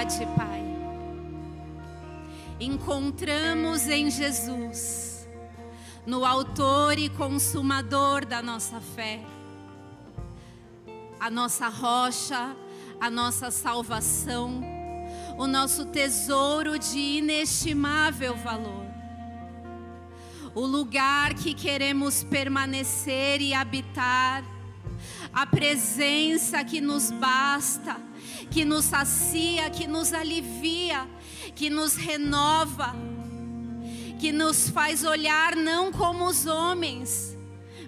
verdade, Pai. Encontramos em Jesus, no Autor e Consumador da nossa fé, a nossa rocha, a nossa salvação, o nosso tesouro de inestimável valor, o lugar que queremos permanecer e habitar, a presença que nos basta, que nos sacia, que nos alivia, que nos renova, que nos faz olhar não como os homens,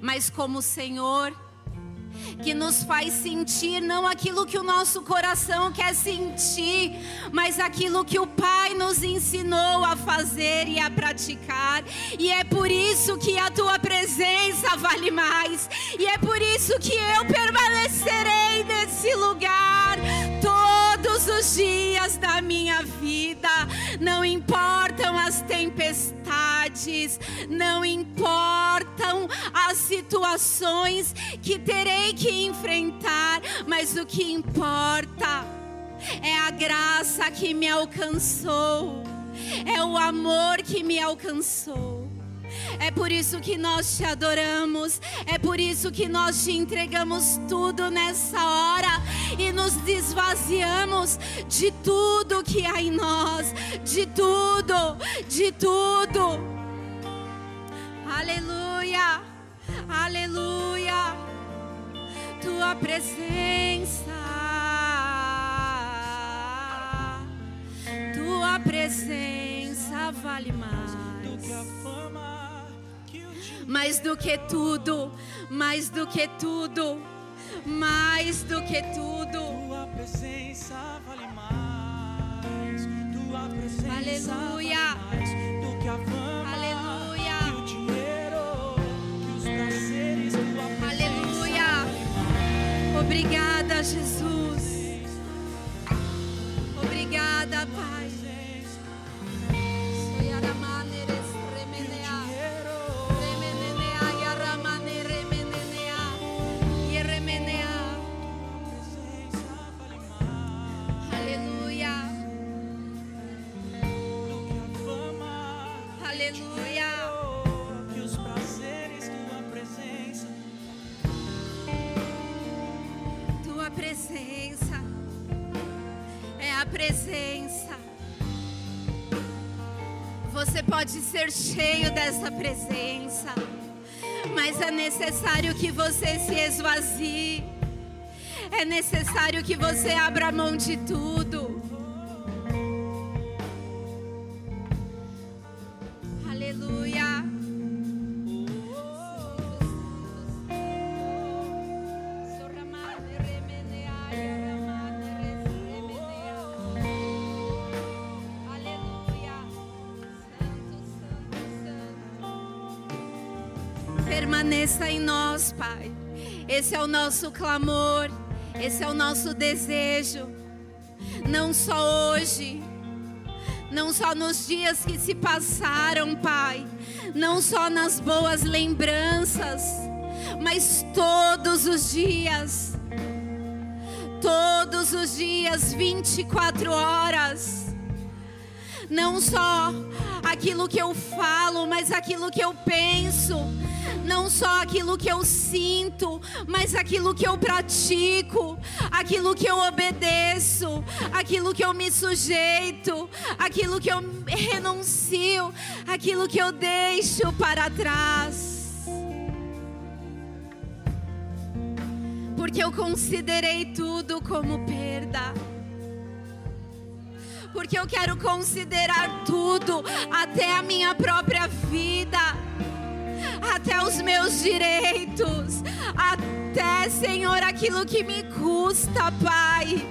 mas como o Senhor que nos faz sentir não aquilo que o nosso coração quer sentir, mas aquilo que o Pai nos ensinou a fazer e a praticar. E é por isso que a tua presença vale mais, e é por isso que eu permanecerei nesse lugar todos os dias da minha vida. Não importam as tempestades, não importam as situações que terei que enfrentar, mas o que importa é a graça que me alcançou, é o amor que me alcançou. É por isso que nós te adoramos, é por isso que nós te entregamos tudo nessa hora e nos desvaziamos de tudo que há em nós, de tudo, de tudo. Aleluia, aleluia, tua presença, tua presença vale mais mais do que tudo, mais do que tudo, mais do que tudo. Tua presença vale mais. Tua presença Aleluia. vale mais do que a fama Aleluia. que o dinheiro, que os prazeres. Tua Aleluia. Obrigada, Jesus. Obrigada, Pai. Presença. Você pode ser cheio dessa presença, mas é necessário que você se esvazie. É necessário que você abra mão de tudo. Pai. Esse é o nosso clamor, esse é o nosso desejo. Não só hoje, não só nos dias que se passaram, Pai, não só nas boas lembranças, mas todos os dias, todos os dias, 24 horas. Não só aquilo que eu falo, mas aquilo que eu penso. Não só aquilo que eu sinto, mas aquilo que eu pratico, aquilo que eu obedeço, aquilo que eu me sujeito, aquilo que eu renuncio, aquilo que eu deixo para trás. Porque eu considerei tudo como perda porque eu quero considerar tudo, até a minha própria vida, até os meus direitos, até, Senhor, aquilo que me custa, Pai.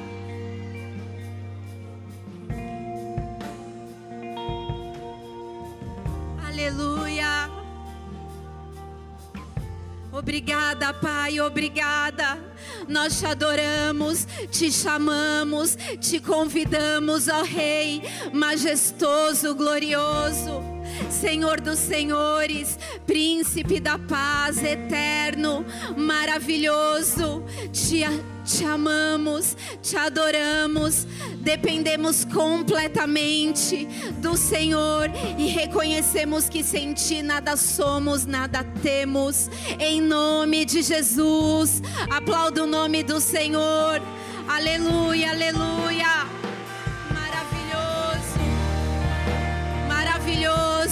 Aleluia. Obrigada, Pai, obrigada. Nós te adoramos, te chamamos, te convidamos, ó Rei, majestoso, glorioso. Senhor dos senhores, príncipe da paz, eterno, maravilhoso. Te, te amamos, te adoramos, dependemos completamente do Senhor e reconhecemos que sem Ti nada somos, nada temos. Em nome de Jesus, aplauda o nome do Senhor. Aleluia, aleluia.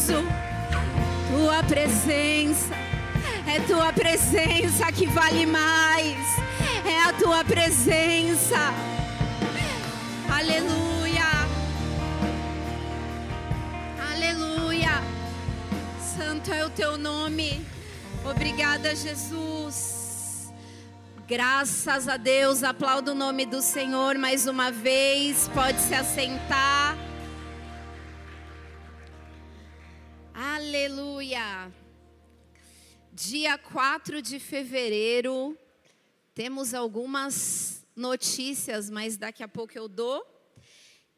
Maravilhoso. Tua presença, é tua presença que vale mais. É a tua presença. Aleluia. Aleluia. Santo é o teu nome. Obrigada, Jesus. Graças a Deus. Aplaudo o nome do Senhor mais uma vez. Pode se assentar. Aleluia. Dia 4 de fevereiro. Temos algumas notícias, mas daqui a pouco eu dou.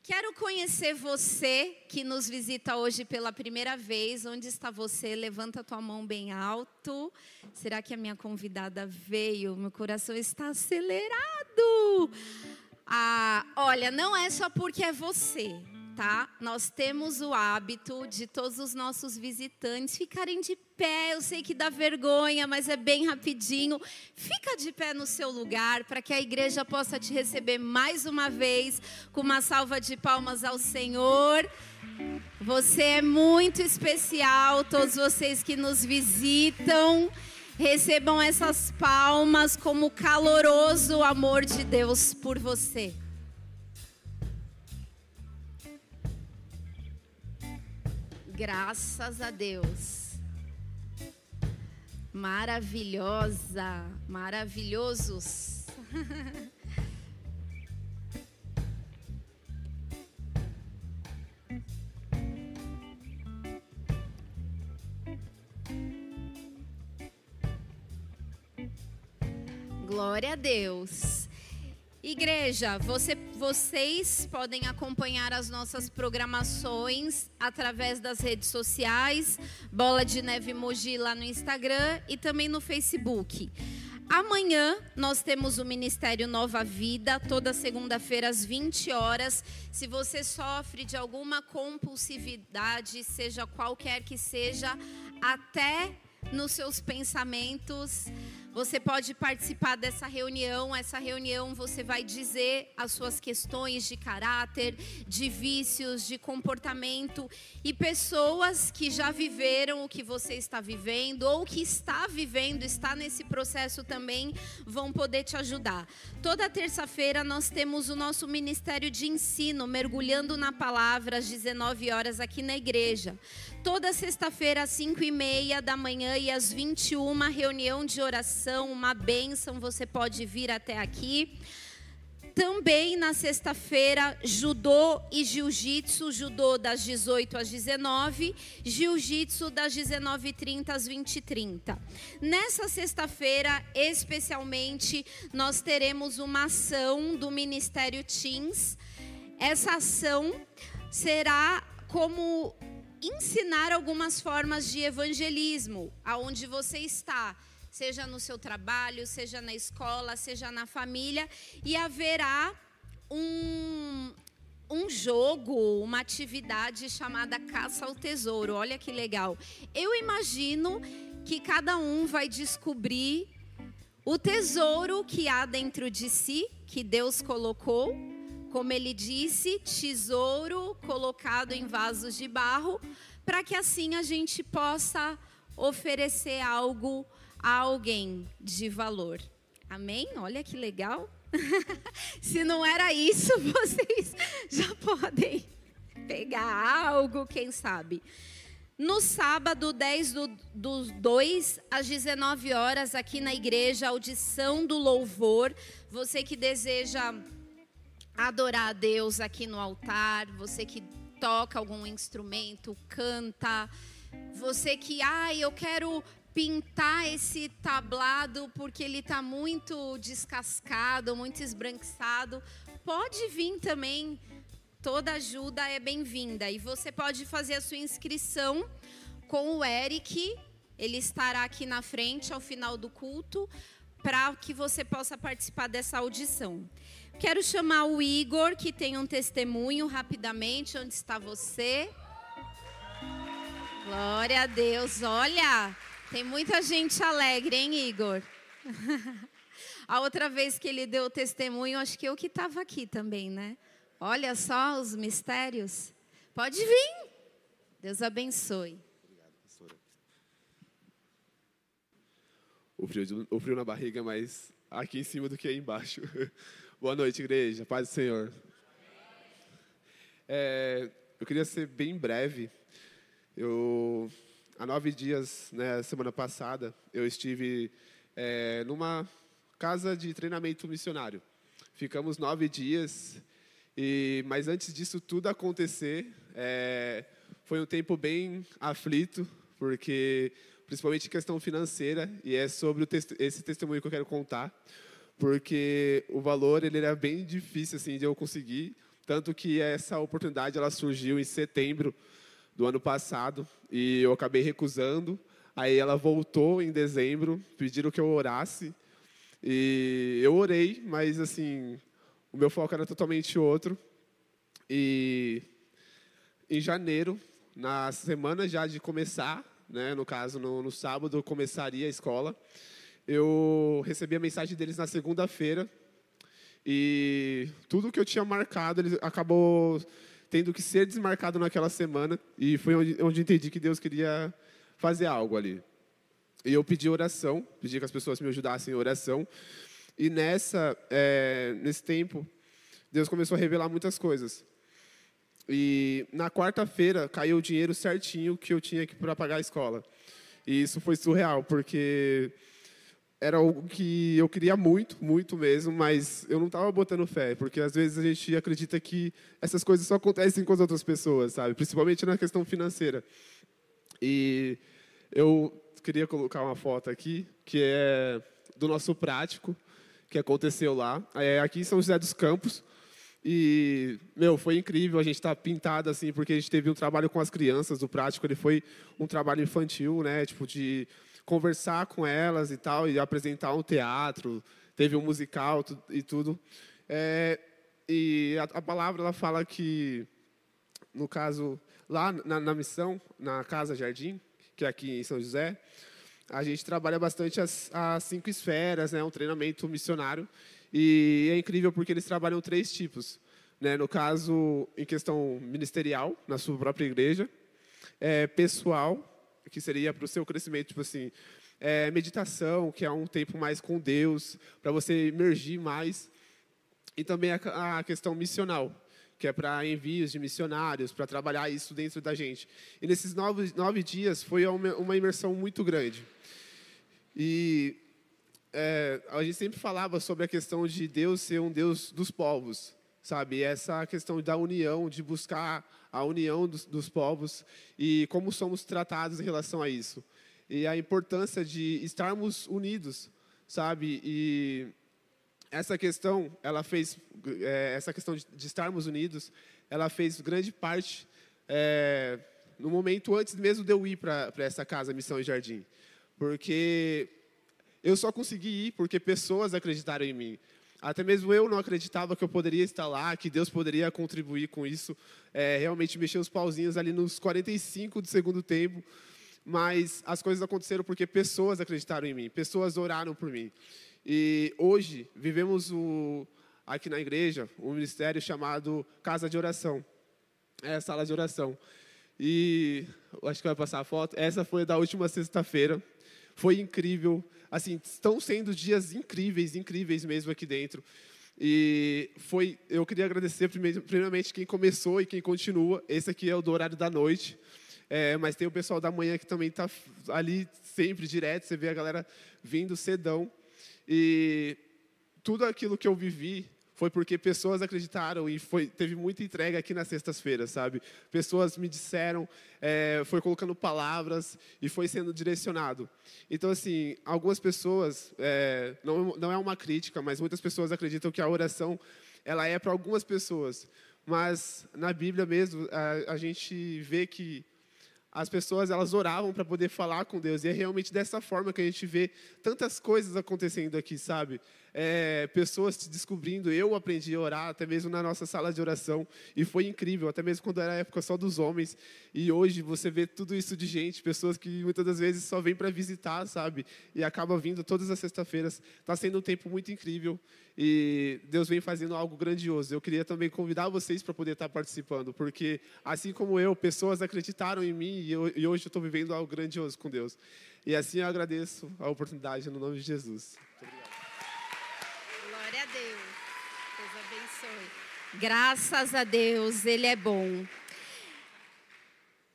Quero conhecer você que nos visita hoje pela primeira vez. Onde está você? Levanta tua mão bem alto. Será que a minha convidada veio? Meu coração está acelerado. Ah, olha, não é só porque é você, tá? Nós temos o hábito de todos os nossos visitantes ficarem de pé. Eu sei que dá vergonha, mas é bem rapidinho. Fica de pé no seu lugar para que a igreja possa te receber mais uma vez com uma salva de palmas ao Senhor. Você é muito especial, todos vocês que nos visitam. Recebam essas palmas como caloroso amor de Deus por você. Graças a Deus. Maravilhosa, maravilhosos. Glória a Deus. Igreja, você, vocês podem acompanhar as nossas programações através das redes sociais, Bola de Neve Mogi lá no Instagram e também no Facebook. Amanhã nós temos o Ministério Nova Vida, toda segunda-feira às 20 horas. Se você sofre de alguma compulsividade, seja qualquer que seja, até nos seus pensamentos, você pode participar dessa reunião. Essa reunião você vai dizer as suas questões de caráter, de vícios, de comportamento e pessoas que já viveram o que você está vivendo ou que está vivendo, está nesse processo também, vão poder te ajudar. Toda terça-feira nós temos o nosso ministério de ensino, mergulhando na palavra às 19 horas aqui na igreja. Toda sexta-feira, às 5 e meia da manhã e às 21, reunião de oração, uma bênção, você pode vir até aqui. Também na sexta-feira, judô e jiu-jitsu, judô das 18 às 19, jiu-jitsu das 19h30 às 20h30. Nessa sexta-feira, especialmente, nós teremos uma ação do Ministério Teams. Essa ação será como ensinar algumas formas de evangelismo aonde você está, seja no seu trabalho, seja na escola, seja na família, e haverá um, um jogo, uma atividade chamada Caça ao Tesouro. Olha que legal. Eu imagino que cada um vai descobrir o tesouro que há dentro de si, que Deus colocou como ele disse, tesouro colocado em vasos de barro, para que assim a gente possa oferecer algo a alguém de valor. Amém? Olha que legal. Se não era isso, vocês já podem pegar algo, quem sabe. No sábado, 10 do, do 2 às 19 horas, aqui na igreja, audição do louvor. Você que deseja adorar a Deus aqui no altar, você que toca algum instrumento, canta, você que, ah, eu quero pintar esse tablado porque ele está muito descascado, muito esbranquiçado, pode vir também toda ajuda é bem-vinda. E você pode fazer a sua inscrição com o Eric. Ele estará aqui na frente ao final do culto para que você possa participar dessa audição. Quero chamar o Igor, que tem um testemunho rapidamente. Onde está você? Glória a Deus. Olha, tem muita gente alegre, hein, Igor? A outra vez que ele deu o testemunho, acho que eu que estava aqui também, né? Olha só os mistérios. Pode vir. Deus abençoe. Obrigado, pastora. O frio, o frio na barriga é mais aqui em cima do que aí embaixo. Boa noite, igreja. Paz do Senhor. É, eu queria ser bem breve. Eu, há nove dias, né, semana passada, eu estive é, numa casa de treinamento missionário. Ficamos nove dias, e, mas antes disso tudo acontecer, é, foi um tempo bem aflito, porque principalmente questão financeira, e é sobre esse testemunho que eu quero contar, porque o valor ele era bem difícil assim de eu conseguir, tanto que essa oportunidade ela surgiu em setembro do ano passado e eu acabei recusando. Aí ela voltou em dezembro, pediram que eu orasse e eu orei, mas assim, o meu foco era totalmente outro. E em janeiro, na semana já de começar, né, no caso no, no sábado começaria a escola, eu recebi a mensagem deles na segunda-feira e tudo que eu tinha marcado, ele acabou tendo que ser desmarcado naquela semana e foi onde, onde entendi que Deus queria fazer algo ali. E eu pedi oração, pedi que as pessoas me ajudassem em oração. E nessa, é, nesse tempo, Deus começou a revelar muitas coisas. E na quarta-feira caiu o dinheiro certinho que eu tinha para pagar a escola. E isso foi surreal, porque era algo que eu queria muito, muito mesmo, mas eu não estava botando fé, porque às vezes a gente acredita que essas coisas só acontecem com as outras pessoas, sabe? Principalmente na questão financeira. E eu queria colocar uma foto aqui, que é do nosso prático, que aconteceu lá. É aqui em São José dos Campos. E, meu, foi incrível. A gente está pintado assim, porque a gente teve um trabalho com as crianças do prático. Ele foi um trabalho infantil, né? Tipo, de conversar com elas e tal, e apresentar um teatro. Teve um musical e tudo. É, e a, a, palavra ela fala que, no caso, lá na, na missão, na Casa Jardim, que é aqui em São José, a gente trabalha bastante as, as cinco esferas, né, um treinamento missionário. E é incrível porque eles trabalham três tipos. Né, no caso, em questão ministerial, na sua própria igreja, é, pessoal, que seria para o seu crescimento, tipo assim, é, meditação, que é um tempo mais com Deus, para você emergir mais, e também a, a questão missional, que é para envios de missionários, para trabalhar isso dentro da gente. E nesses nove, nove dias foi uma, uma imersão muito grande. E é, a gente sempre falava sobre a questão de Deus ser um Deus dos povos, sabe? Essa questão da união, de buscar a união dos, dos povos e como somos tratados em relação a isso. E a importância de estarmos unidos, sabe? E essa questão, ela fez, é, essa questão de, de, estarmos unidos, ela fez grande parte é, no momento antes mesmo de eu ir para essa casa, Missão e Jardim. Porque eu só consegui ir porque pessoas acreditaram em mim. Até mesmo eu não acreditava que eu poderia estar lá, que Deus poderia contribuir com isso. É, realmente mexer os pauzinhos ali nos 45 do segundo tempo. Mas as coisas aconteceram porque pessoas acreditaram em mim, pessoas oraram por mim. E hoje vivemos o, aqui na igreja um ministério chamado Casa de Oração. É a sala de oração. E acho que vai passar a foto. Essa foi da última sexta-feira. Foi incrível. Assim, estão sendo dias incríveis, incríveis mesmo aqui dentro. E foi, eu queria agradecer primeiramente quem começou e quem continua. Esse aqui é o do horário da noite. É, mas tem o pessoal da manhã que também está ali sempre direto. Você vê a galera vindo cedão. E tudo aquilo que eu vivi foi porque pessoas acreditaram e foi, teve muita entrega aqui nas sextas-feiras, sabe? Pessoas me disseram, é, foi colocando palavras e foi sendo direcionado. Então, assim, algumas pessoas, é, não, não é uma crítica, mas muitas pessoas acreditam que a oração ela é para algumas pessoas, mas na Bíblia mesmo a, a gente vê que as pessoas elas oravam para poder falar com Deus e é realmente dessa forma que a gente vê tantas coisas acontecendo aqui, sabe? É, pessoas se descobrindo. Eu aprendi a orar até mesmo na nossa sala de oração e foi incrível, até mesmo quando era época só dos homens. E hoje você vê tudo isso de gente, pessoas que muitas das vezes só vêm para visitar, sabe? E acaba vindo todas as sextas-feiras. Está sendo um tempo muito incrível e Deus vem fazendo algo grandioso. Eu queria também convidar vocês para poder estar participando, porque assim como eu, pessoas acreditaram em mim e, eu, e hoje eu estou vivendo algo grandioso com Deus. E assim eu agradeço a oportunidade no nome de Jesus. Glória a Deus. Deus abençoe. Graças a Deus, Ele é bom.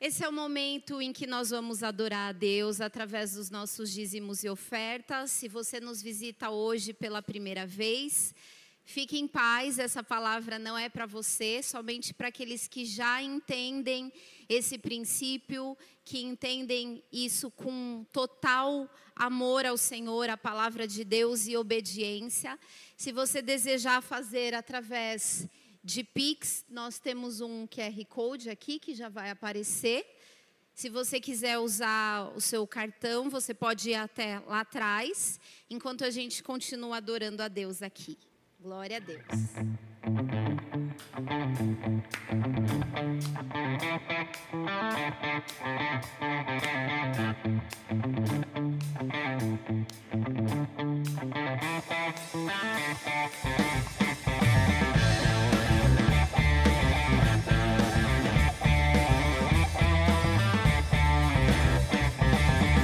Esse é o momento em que nós vamos adorar a Deus através dos nossos dízimos e ofertas. Se você nos visita hoje pela primeira vez, fique em paz, essa palavra não é para você, somente para aqueles que já entendem esse princípio, que entendem isso com total amor ao Senhor, a palavra de Deus e obediência. Se você desejar fazer através de Pix, nós temos um QR Code aqui que já vai aparecer. Se você quiser usar o seu cartão, você pode ir até lá atrás, enquanto a gente continua adorando a Deus aqui. Glória a Deus.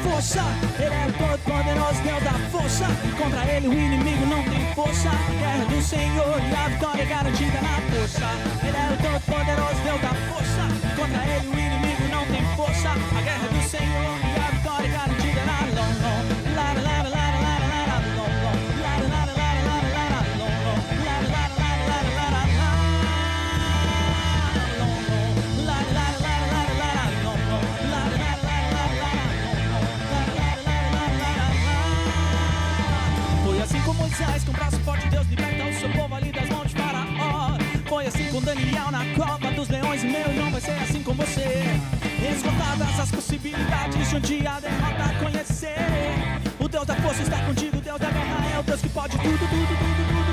Força, ele é todo poderoso Deus da força. Contra ele o inimigo não força. Guerra do Senhor e a vitória é garantida na força. Ele é o todo poderoso Deus da força. Contra ele o inimigo não tem força. A guerra do Senhor e a vitória assim com braço forte Deus liberta o seu povo ali das mãos de Faraó. Foi assim com Daniel na cova dos leões, meu irmão vai ser assim com você. Esgotadas as possibilidades de um dia a derrota conhecer. O Deus da força está contigo, o Deus da guerra é o Deus que pode tudo, tudo, tudo, tudo,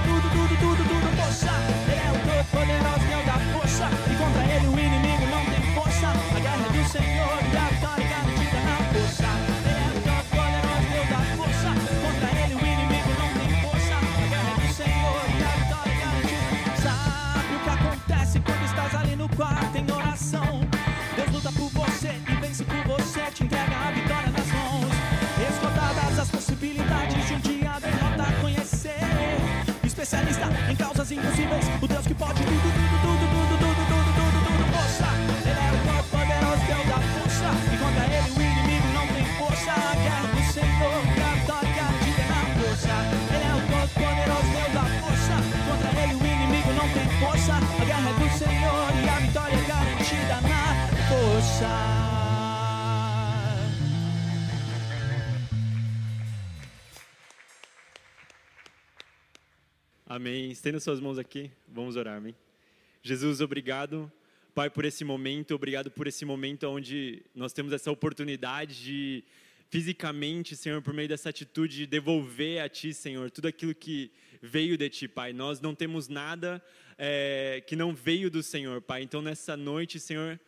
Amém. Estenda suas mãos aqui. Vamos orar, amém. Jesus, obrigado, Pai, por esse momento. Obrigado por esse momento onde nós temos essa oportunidade de, fisicamente, Senhor, por meio dessa atitude, de devolver a Ti, Senhor, tudo aquilo que veio de Ti, Pai. Nós não temos nada eh, que não veio do Senhor, Pai. Então, nessa noite, Senhor,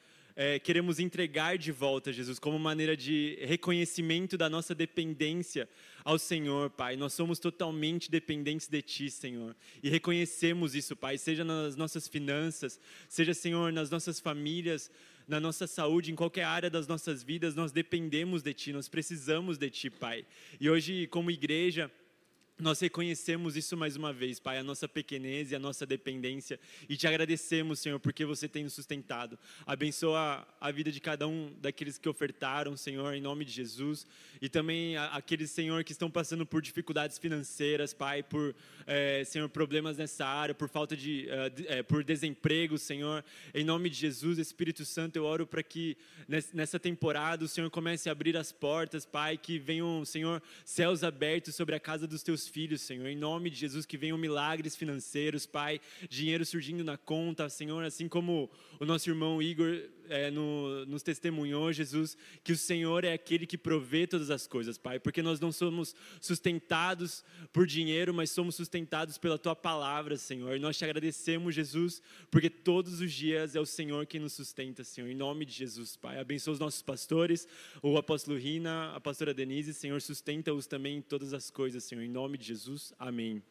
é, queremos entregar de volta, Jesus, como maneira de reconhecimento da nossa dependência ao Senhor, Pai. Nós somos totalmente dependentes de Ti, Senhor. E reconhecemos isso, Pai, seja nas nossas finanças, seja, Senhor, nas nossas famílias, na nossa saúde, em qualquer área das nossas vidas, nós dependemos de Ti, nós precisamos de Ti, Pai. E hoje, como igreja, nós reconhecemos isso mais uma vez, Pai, a nossa pequenez e a nossa dependência, e te agradecemos, Senhor, porque você tem nos sustentado. Abençoa a vida de cada um daqueles que ofertaram, Senhor, em nome de Jesus, e também aqueles, Senhor, que estão passando por dificuldades financeiras, Pai, por, eh, Senhor, problemas nessa área, por falta de, eh, por desemprego, Senhor. Em nome de Jesus, Espírito Santo, eu oro para que nes- nessa temporada o Senhor comece a abrir as portas, Pai, que venham, Senhor, céus abertos sobre a casa dos teus filhos, Senhor. Em nome de Jesus, que venham milagres financeiros, Pai. Dinheiro surgindo na conta, Senhor. Assim como o nosso irmão Igor é, no, nos testemunhou, Jesus, que o Senhor é aquele que provê todas as coisas, Pai. Porque nós não somos sustentados por dinheiro, mas somos sustentados pela Tua palavra, Senhor. E nós te agradecemos, Jesus, porque todos os dias é o Senhor quem nos sustenta, Senhor. Em nome de Jesus, Pai. Abençoa os nossos pastores, o apóstolo Rina, a pastora Denise, Senhor. Sustenta-os também em todas as coisas, Senhor. Em nome de Jesus, amém.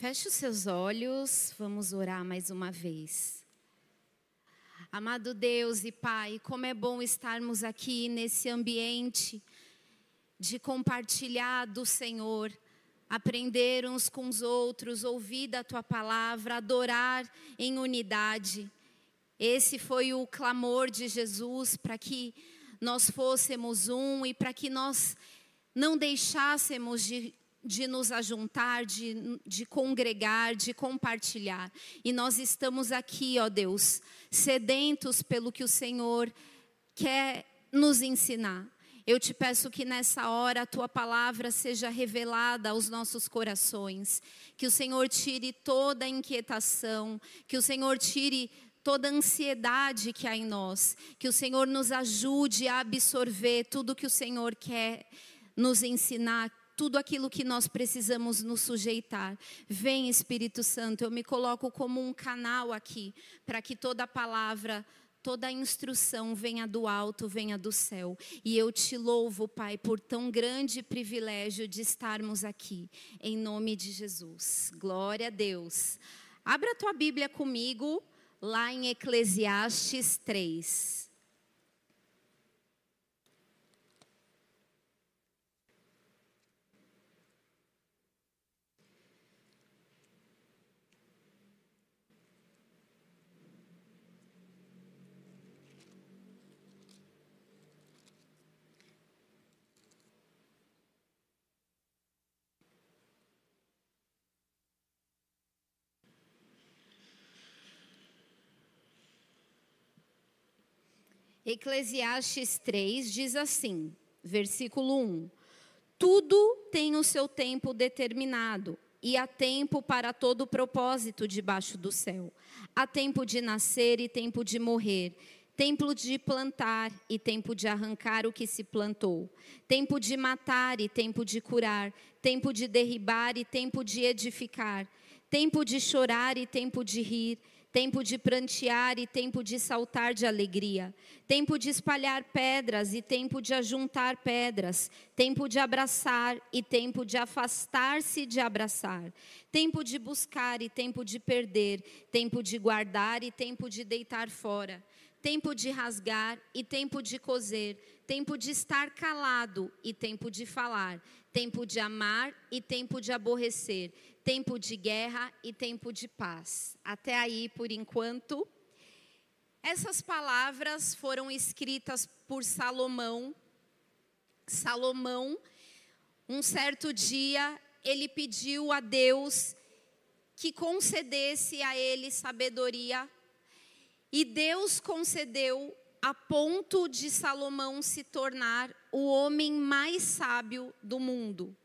Feche os seus olhos, vamos orar mais uma vez. Amado Deus e Pai, como é bom estarmos aqui nesse ambiente de compartilhar do Senhor, aprender uns com os outros, ouvir da tua palavra, adorar em unidade. Esse foi o clamor de Jesus para que nós fôssemos um e para que nós não deixássemos de de nos ajuntar, de, de congregar, de compartilhar. E nós estamos aqui, ó Deus, sedentos pelo que o Senhor quer nos ensinar. Eu te peço que nessa hora a tua palavra seja revelada aos nossos corações, que o Senhor tire toda a inquietação, que o Senhor tire toda a ansiedade que há em nós, que o Senhor nos ajude a absorver tudo que o Senhor quer nos ensinar, tudo aquilo que nós precisamos nos sujeitar. Vem, Espírito Santo, eu me coloco como um canal aqui, para que toda palavra, toda instrução venha do alto, venha do céu. E eu te louvo, Pai, por tão grande privilégio de estarmos aqui, em nome de Jesus. Glória a Deus. Abra a tua Bíblia comigo, lá em Eclesiastes 3. Eclesiastes 3 diz assim, versículo 1: Tudo tem o seu tempo determinado, e há tempo para todo propósito debaixo do céu. Há tempo de nascer e tempo de morrer, tempo de plantar e tempo de arrancar o que se plantou, tempo de matar e tempo de curar, tempo de derribar e tempo de edificar, tempo de chorar e tempo de rir tempo de prantear e tempo de saltar de alegria, tempo de espalhar pedras e tempo de ajuntar pedras, tempo de abraçar e tempo de afastar-se de abraçar, tempo de buscar e tempo de perder, tempo de guardar e tempo de deitar fora, tempo de rasgar e tempo de coser, tempo de estar calado e tempo de falar, tempo de amar e tempo de aborrecer, tempo de guerra e tempo de paz. Até aí, por enquanto. Essas palavras foram escritas por Salomão. Salomão, um certo dia, ele pediu a Deus que concedesse a ele sabedoria, e Deus concedeu a ponto de Salomão se tornar o homem mais sábio do mundo.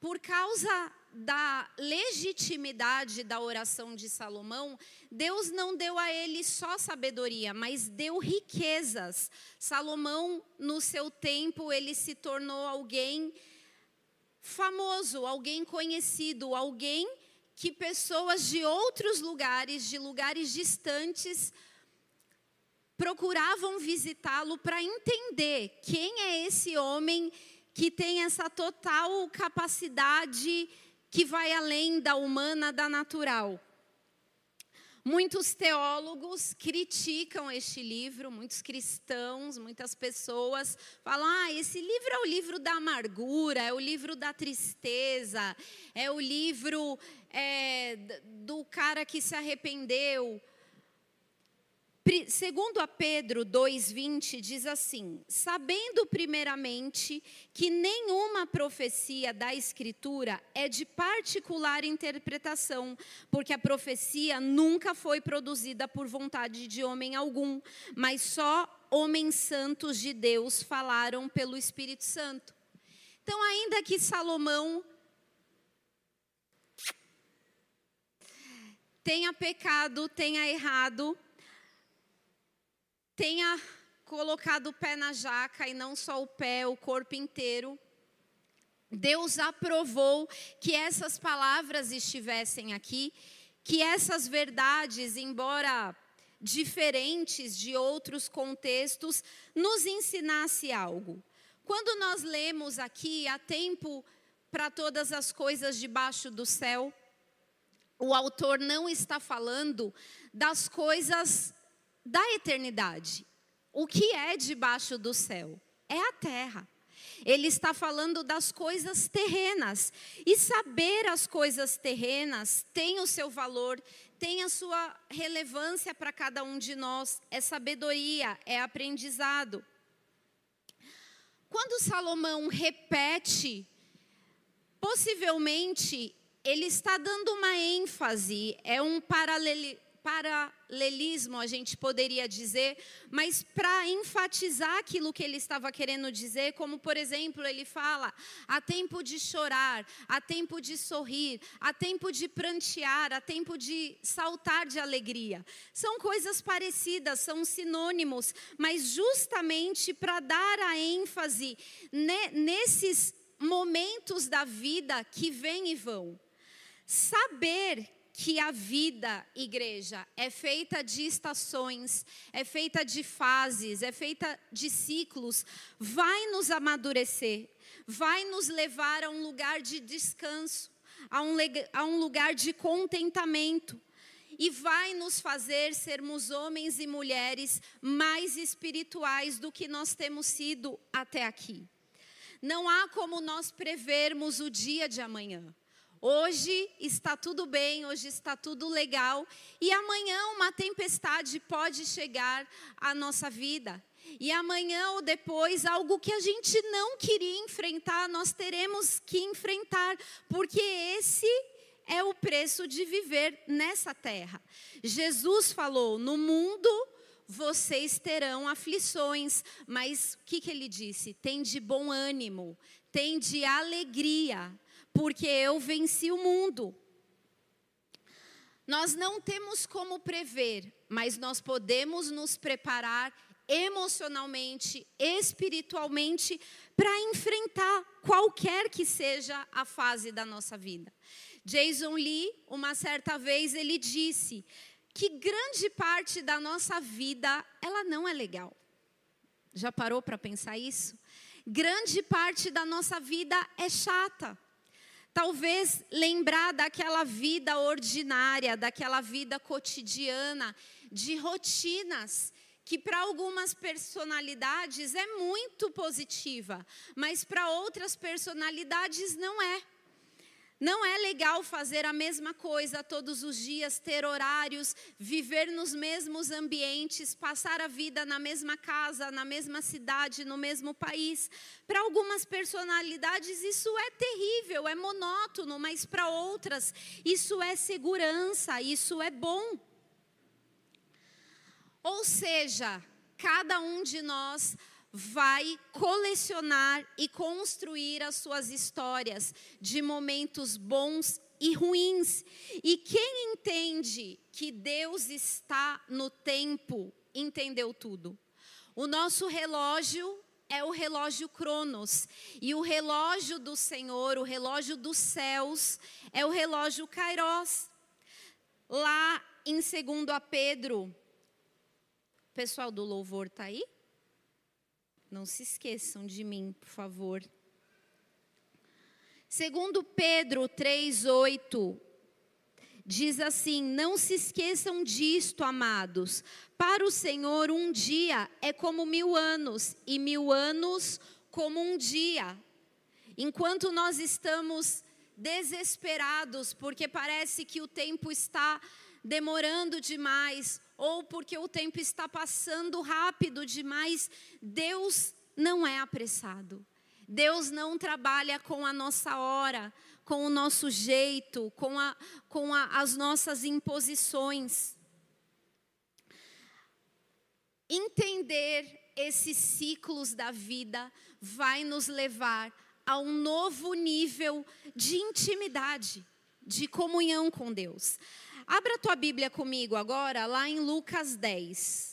Por causa da legitimidade da oração de Salomão, Deus não deu a ele só sabedoria, mas deu riquezas. Salomão, no seu tempo, ele se tornou alguém famoso, alguém conhecido, alguém que pessoas de outros lugares, de lugares distantes, procuravam visitá-lo para entender quem é esse homem que tem essa total capacidade que vai além da humana, da natural. Muitos teólogos criticam este livro, muitos cristãos, muitas pessoas falam: ah, esse livro é o livro da amargura, é o livro da tristeza, é o livro é, do cara que se arrependeu. Segundo a Pedro 2:20 diz assim: sabendo primeiramente que nenhuma profecia da escritura é de particular interpretação, porque a profecia nunca foi produzida por vontade de homem algum, mas só homens santos de Deus falaram pelo Espírito Santo. Então, ainda que Salomão tenha pecado, tenha errado, tenha colocado o pé na jaca e não só o pé, o corpo inteiro. Deus aprovou que essas palavras estivessem aqui, que essas verdades, embora diferentes de outros contextos, nos ensinasse algo. Quando nós lemos aqui, há tempo para todas as coisas debaixo do céu, o autor não está falando das coisas da eternidade. O que é debaixo do céu? É a terra. Ele está falando das coisas terrenas. E saber as coisas terrenas tem o seu valor, tem a sua relevância para cada um de nós. É sabedoria, é aprendizado. Quando Salomão repete, possivelmente ele está dando uma ênfase, é um paralelo paralelismo, a gente poderia dizer, mas para enfatizar aquilo que ele estava querendo dizer, como por exemplo, ele fala: há tempo de chorar, há tempo de sorrir, há tempo de prantear, há tempo de saltar de alegria. São coisas parecidas, são sinônimos, mas justamente para dar a ênfase nesses momentos da vida que vêm e vão. Saber que a vida, igreja, é feita de estações, é feita de fases, é feita de ciclos, vai nos amadurecer, vai nos levar a um lugar de descanso, a um, a um lugar de contentamento e vai nos fazer sermos homens e mulheres mais espirituais do que nós temos sido até aqui. Não há como nós prevermos o dia de amanhã. Hoje está tudo bem, hoje está tudo legal, e amanhã uma tempestade pode chegar à nossa vida. E amanhã ou depois, algo que a gente não queria enfrentar, nós teremos que enfrentar, porque esse é o preço de viver nessa terra. Jesus falou: no mundo vocês terão aflições, mas o que, que ele disse? Tem de bom ânimo, tem de alegria porque eu venci o mundo. Nós não temos como prever, mas nós podemos nos preparar emocionalmente, espiritualmente, para enfrentar qualquer que seja a fase da nossa vida. Jason Lee, uma certa vez, ele disse que grande parte da nossa vida, ela não é legal. Já parou para pensar isso? Grande parte da nossa vida é chata. Talvez lembrar daquela vida ordinária, daquela vida cotidiana, de rotinas, que para algumas personalidades é muito positiva, mas para outras personalidades não é. Não é legal fazer a mesma coisa todos os dias, ter horários, viver nos mesmos ambientes, passar a vida na mesma casa, na mesma cidade, no mesmo país. Para algumas personalidades isso é terrível, é monótono, mas para outras isso é segurança, isso é bom. Ou seja, cada um de nós vai colecionar e construir as suas histórias de momentos bons e ruins. E quem entende que Deus está no tempo, entendeu tudo. O nosso relógio é o relógio Cronos, e o relógio do Senhor, o relógio dos céus, é o relógio Kairos. Lá em 2 a Pedro, o pessoal do louvor está aí? Não se esqueçam de mim, por favor. Segundo Pedro 3:8 diz assim: Não se esqueçam disto, amados. Para o Senhor, um dia é como mil anos, e mil anos como um dia. Enquanto nós estamos desesperados, porque parece que o tempo está demorando demais, ou porque o tempo está passando rápido demais, Deus não é apressado. Deus não trabalha com a nossa hora, com o nosso jeito, com, a, com a, as nossas imposições. Entender esses ciclos da vida vai nos levar a um novo nível de intimidade, de comunhão com Deus. Abra a tua Bíblia comigo agora, lá em Lucas 10.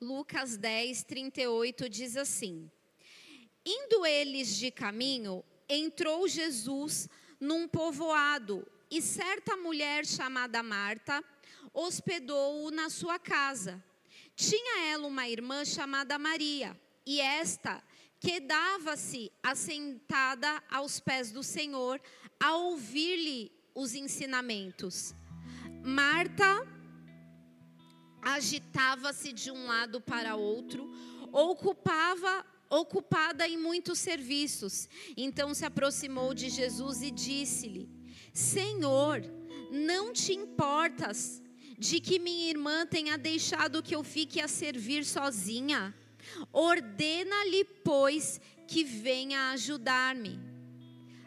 Lucas 10, 38 diz assim: Indo eles de caminho, entrou Jesus num povoado e certa mulher chamada Marta hospedou-o na sua casa. Tinha ela uma irmã chamada Maria, e esta quedava-se assentada aos pés do Senhor a ouvir-lhe os ensinamentos. Marta agitava-se de um lado para outro, ocupava ocupada em muitos serviços. Então se aproximou de Jesus e disse-lhe: Senhor, não te importas de que minha irmã tenha deixado que eu fique a servir sozinha? Ordena-lhe, pois, que venha ajudar-me.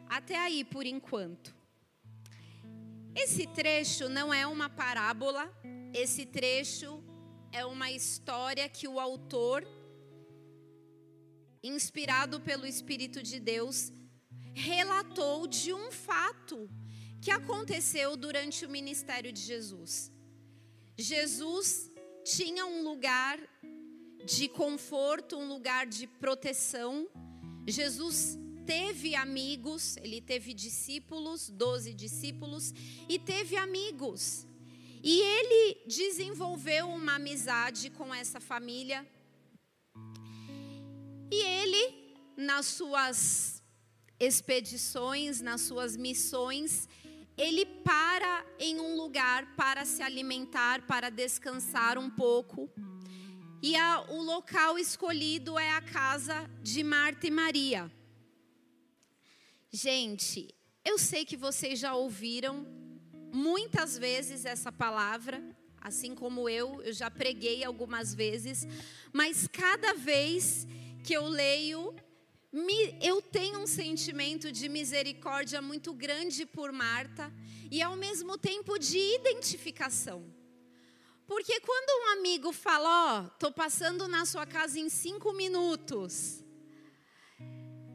Até aí por enquanto. Esse trecho não é uma parábola, esse trecho é uma história que o autor, inspirado pelo Espírito de Deus, relatou de um fato que aconteceu durante o ministério de Jesus. Jesus tinha um lugar de conforto, um lugar de proteção. Jesus teve amigos, ele teve discípulos, doze discípulos, e teve amigos. E ele desenvolveu uma amizade com essa família. E ele, nas suas expedições, nas suas missões, ele para em um lugar para se alimentar, para descansar um pouco. E a, o local escolhido é a casa de Marta e Maria. Gente, eu sei que vocês já ouviram muitas vezes essa palavra, assim como eu, eu já preguei algumas vezes, mas cada vez que eu leio, eu tenho um sentimento de misericórdia muito grande por Marta e ao mesmo tempo de identificação. Porque quando um amigo fala, ó, oh, tô passando na sua casa em cinco minutos,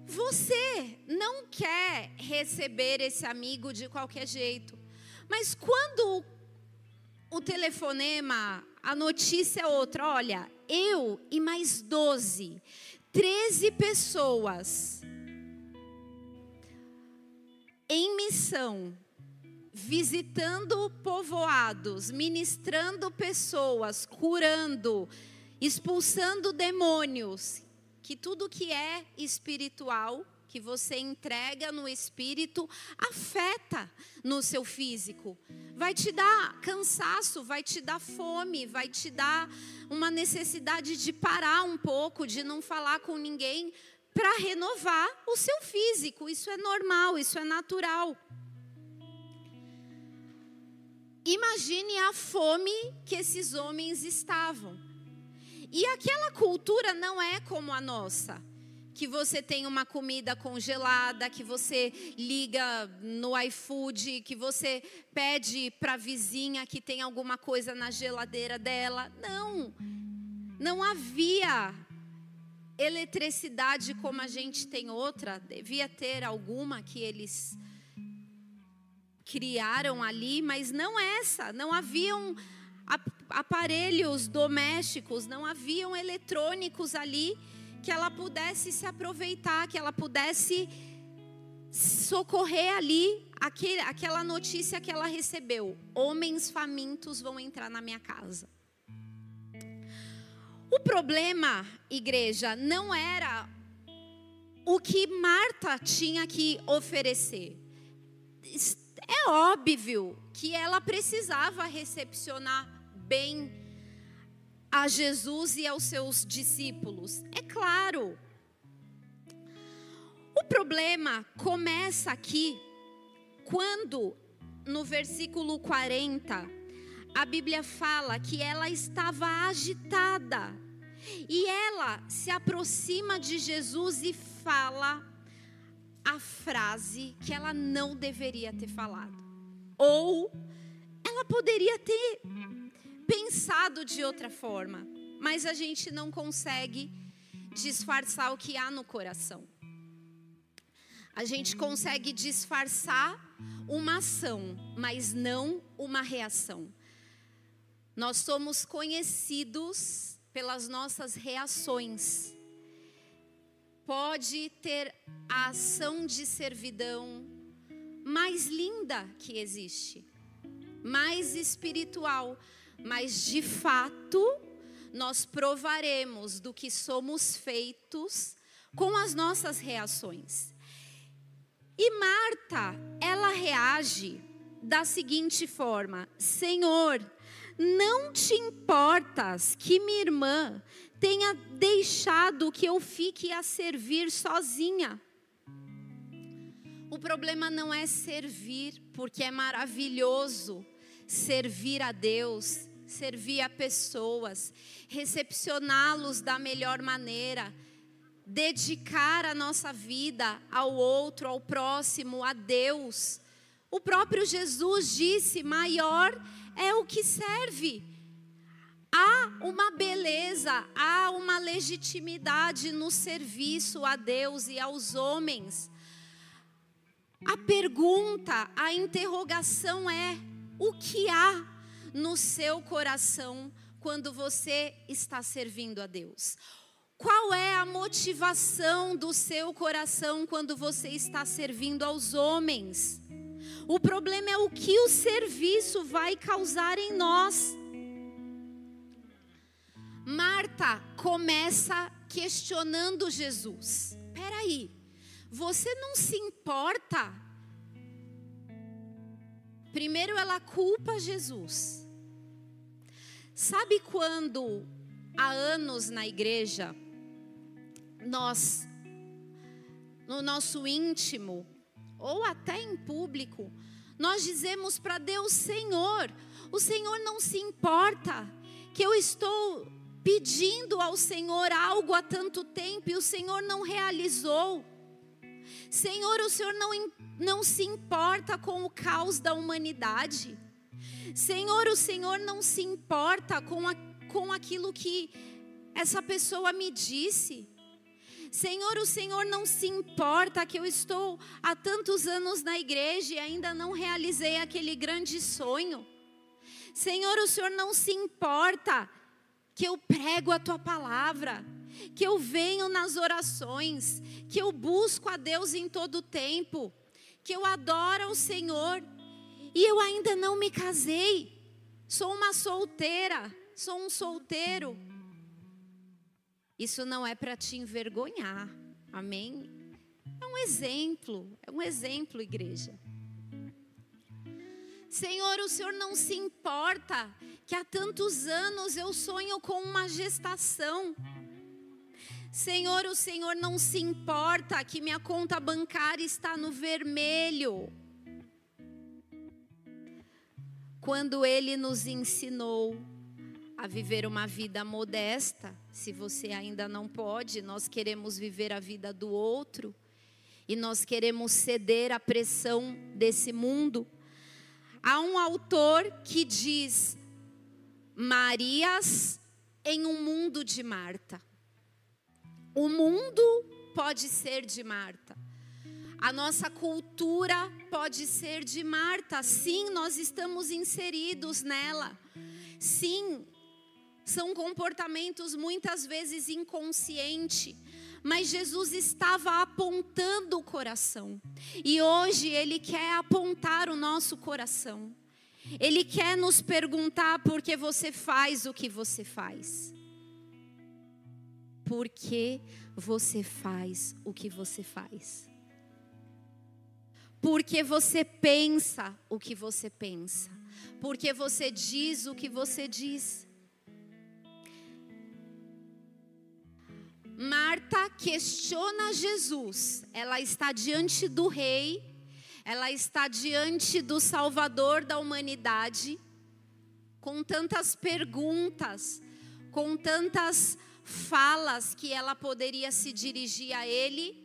você não quer receber esse amigo de qualquer jeito. Mas quando o telefonema, a notícia é outra, olha, eu e mais 12, 13 pessoas em missão, visitando povoados, ministrando pessoas, curando, expulsando demônios, que tudo que é espiritual que você entrega no espírito afeta no seu físico. Vai te dar cansaço, vai te dar fome, vai te dar uma necessidade de parar um pouco, de não falar com ninguém para renovar o seu físico. Isso é normal, isso é natural. Imagine a fome que esses homens estavam. E aquela cultura não é como a nossa que você tem uma comida congelada, que você liga no iFood, que você pede para a vizinha que tem alguma coisa na geladeira dela. Não, não havia eletricidade como a gente tem outra, devia ter alguma que eles criaram ali, mas não essa, não haviam aparelhos domésticos, não haviam eletrônicos ali que ela pudesse se aproveitar, que ela pudesse socorrer ali aquele, aquela notícia que ela recebeu: homens famintos vão entrar na minha casa. O problema, igreja, não era o que Marta tinha que oferecer. É óbvio que ela precisava recepcionar bem a Jesus e aos seus discípulos. É claro. O problema começa aqui quando no versículo 40 a Bíblia fala que ela estava agitada e ela se aproxima de Jesus e fala a frase que ela não deveria ter falado. Ou ela poderia ter pensado de outra forma, mas a gente não consegue disfarçar o que há no coração. A gente consegue disfarçar uma ação, mas não uma reação. Nós somos conhecidos pelas nossas reações. Pode ter a ação de servidão mais linda que existe, mais espiritual, mas de fato nós provaremos do que somos feitos com as nossas reações. E Marta, ela reage da seguinte forma: Senhor, não te importas que minha irmã tenha deixado que eu fique a servir sozinha? O problema não é servir, porque é maravilhoso servir a Deus, servir a pessoas, recepcioná-los da melhor maneira dedicar a nossa vida ao outro, ao próximo, a Deus. O próprio Jesus disse: maior é o que serve. Há uma beleza, há uma legitimidade no serviço a Deus e aos homens. A pergunta, a interrogação é: o que há no seu coração quando você está servindo a Deus? Qual é a motivação do seu coração quando você está servindo aos homens? O problema é o que o serviço vai causar em nós. Marta começa questionando Jesus. Peraí, você não se importa? Primeiro ela culpa Jesus. Sabe quando há anos na igreja nós, no nosso íntimo, ou até em público, nós dizemos para Deus: Senhor, o Senhor não se importa que eu estou pedindo ao Senhor algo há tanto tempo e o Senhor não realizou. Senhor, o Senhor não, não se importa com o caos da humanidade. Senhor, o Senhor não se importa com, a, com aquilo que essa pessoa me disse. Senhor, o Senhor não se importa que eu estou há tantos anos na igreja e ainda não realizei aquele grande sonho. Senhor, o Senhor não se importa que eu prego a tua palavra, que eu venho nas orações, que eu busco a Deus em todo o tempo, que eu adoro o Senhor e eu ainda não me casei. Sou uma solteira, sou um solteiro. Isso não é para te envergonhar. Amém? É um exemplo, é um exemplo, igreja. Senhor, o Senhor não se importa que há tantos anos eu sonho com uma gestação. Senhor, o Senhor não se importa que minha conta bancária está no vermelho. Quando Ele nos ensinou a viver uma vida modesta. Se você ainda não pode, nós queremos viver a vida do outro e nós queremos ceder à pressão desse mundo. Há um autor que diz: Marias em um mundo de Marta. O mundo pode ser de Marta. A nossa cultura pode ser de Marta. Sim, nós estamos inseridos nela. Sim, são comportamentos muitas vezes inconscientes, mas Jesus estava apontando o coração. E hoje Ele quer apontar o nosso coração. Ele quer nos perguntar por que você faz o que você faz. Por que você faz o que você faz? Porque você pensa o que você pensa. Porque você diz o que você diz. Marta questiona Jesus. Ela está diante do rei, ela está diante do Salvador da humanidade, com tantas perguntas, com tantas falas que ela poderia se dirigir a ele,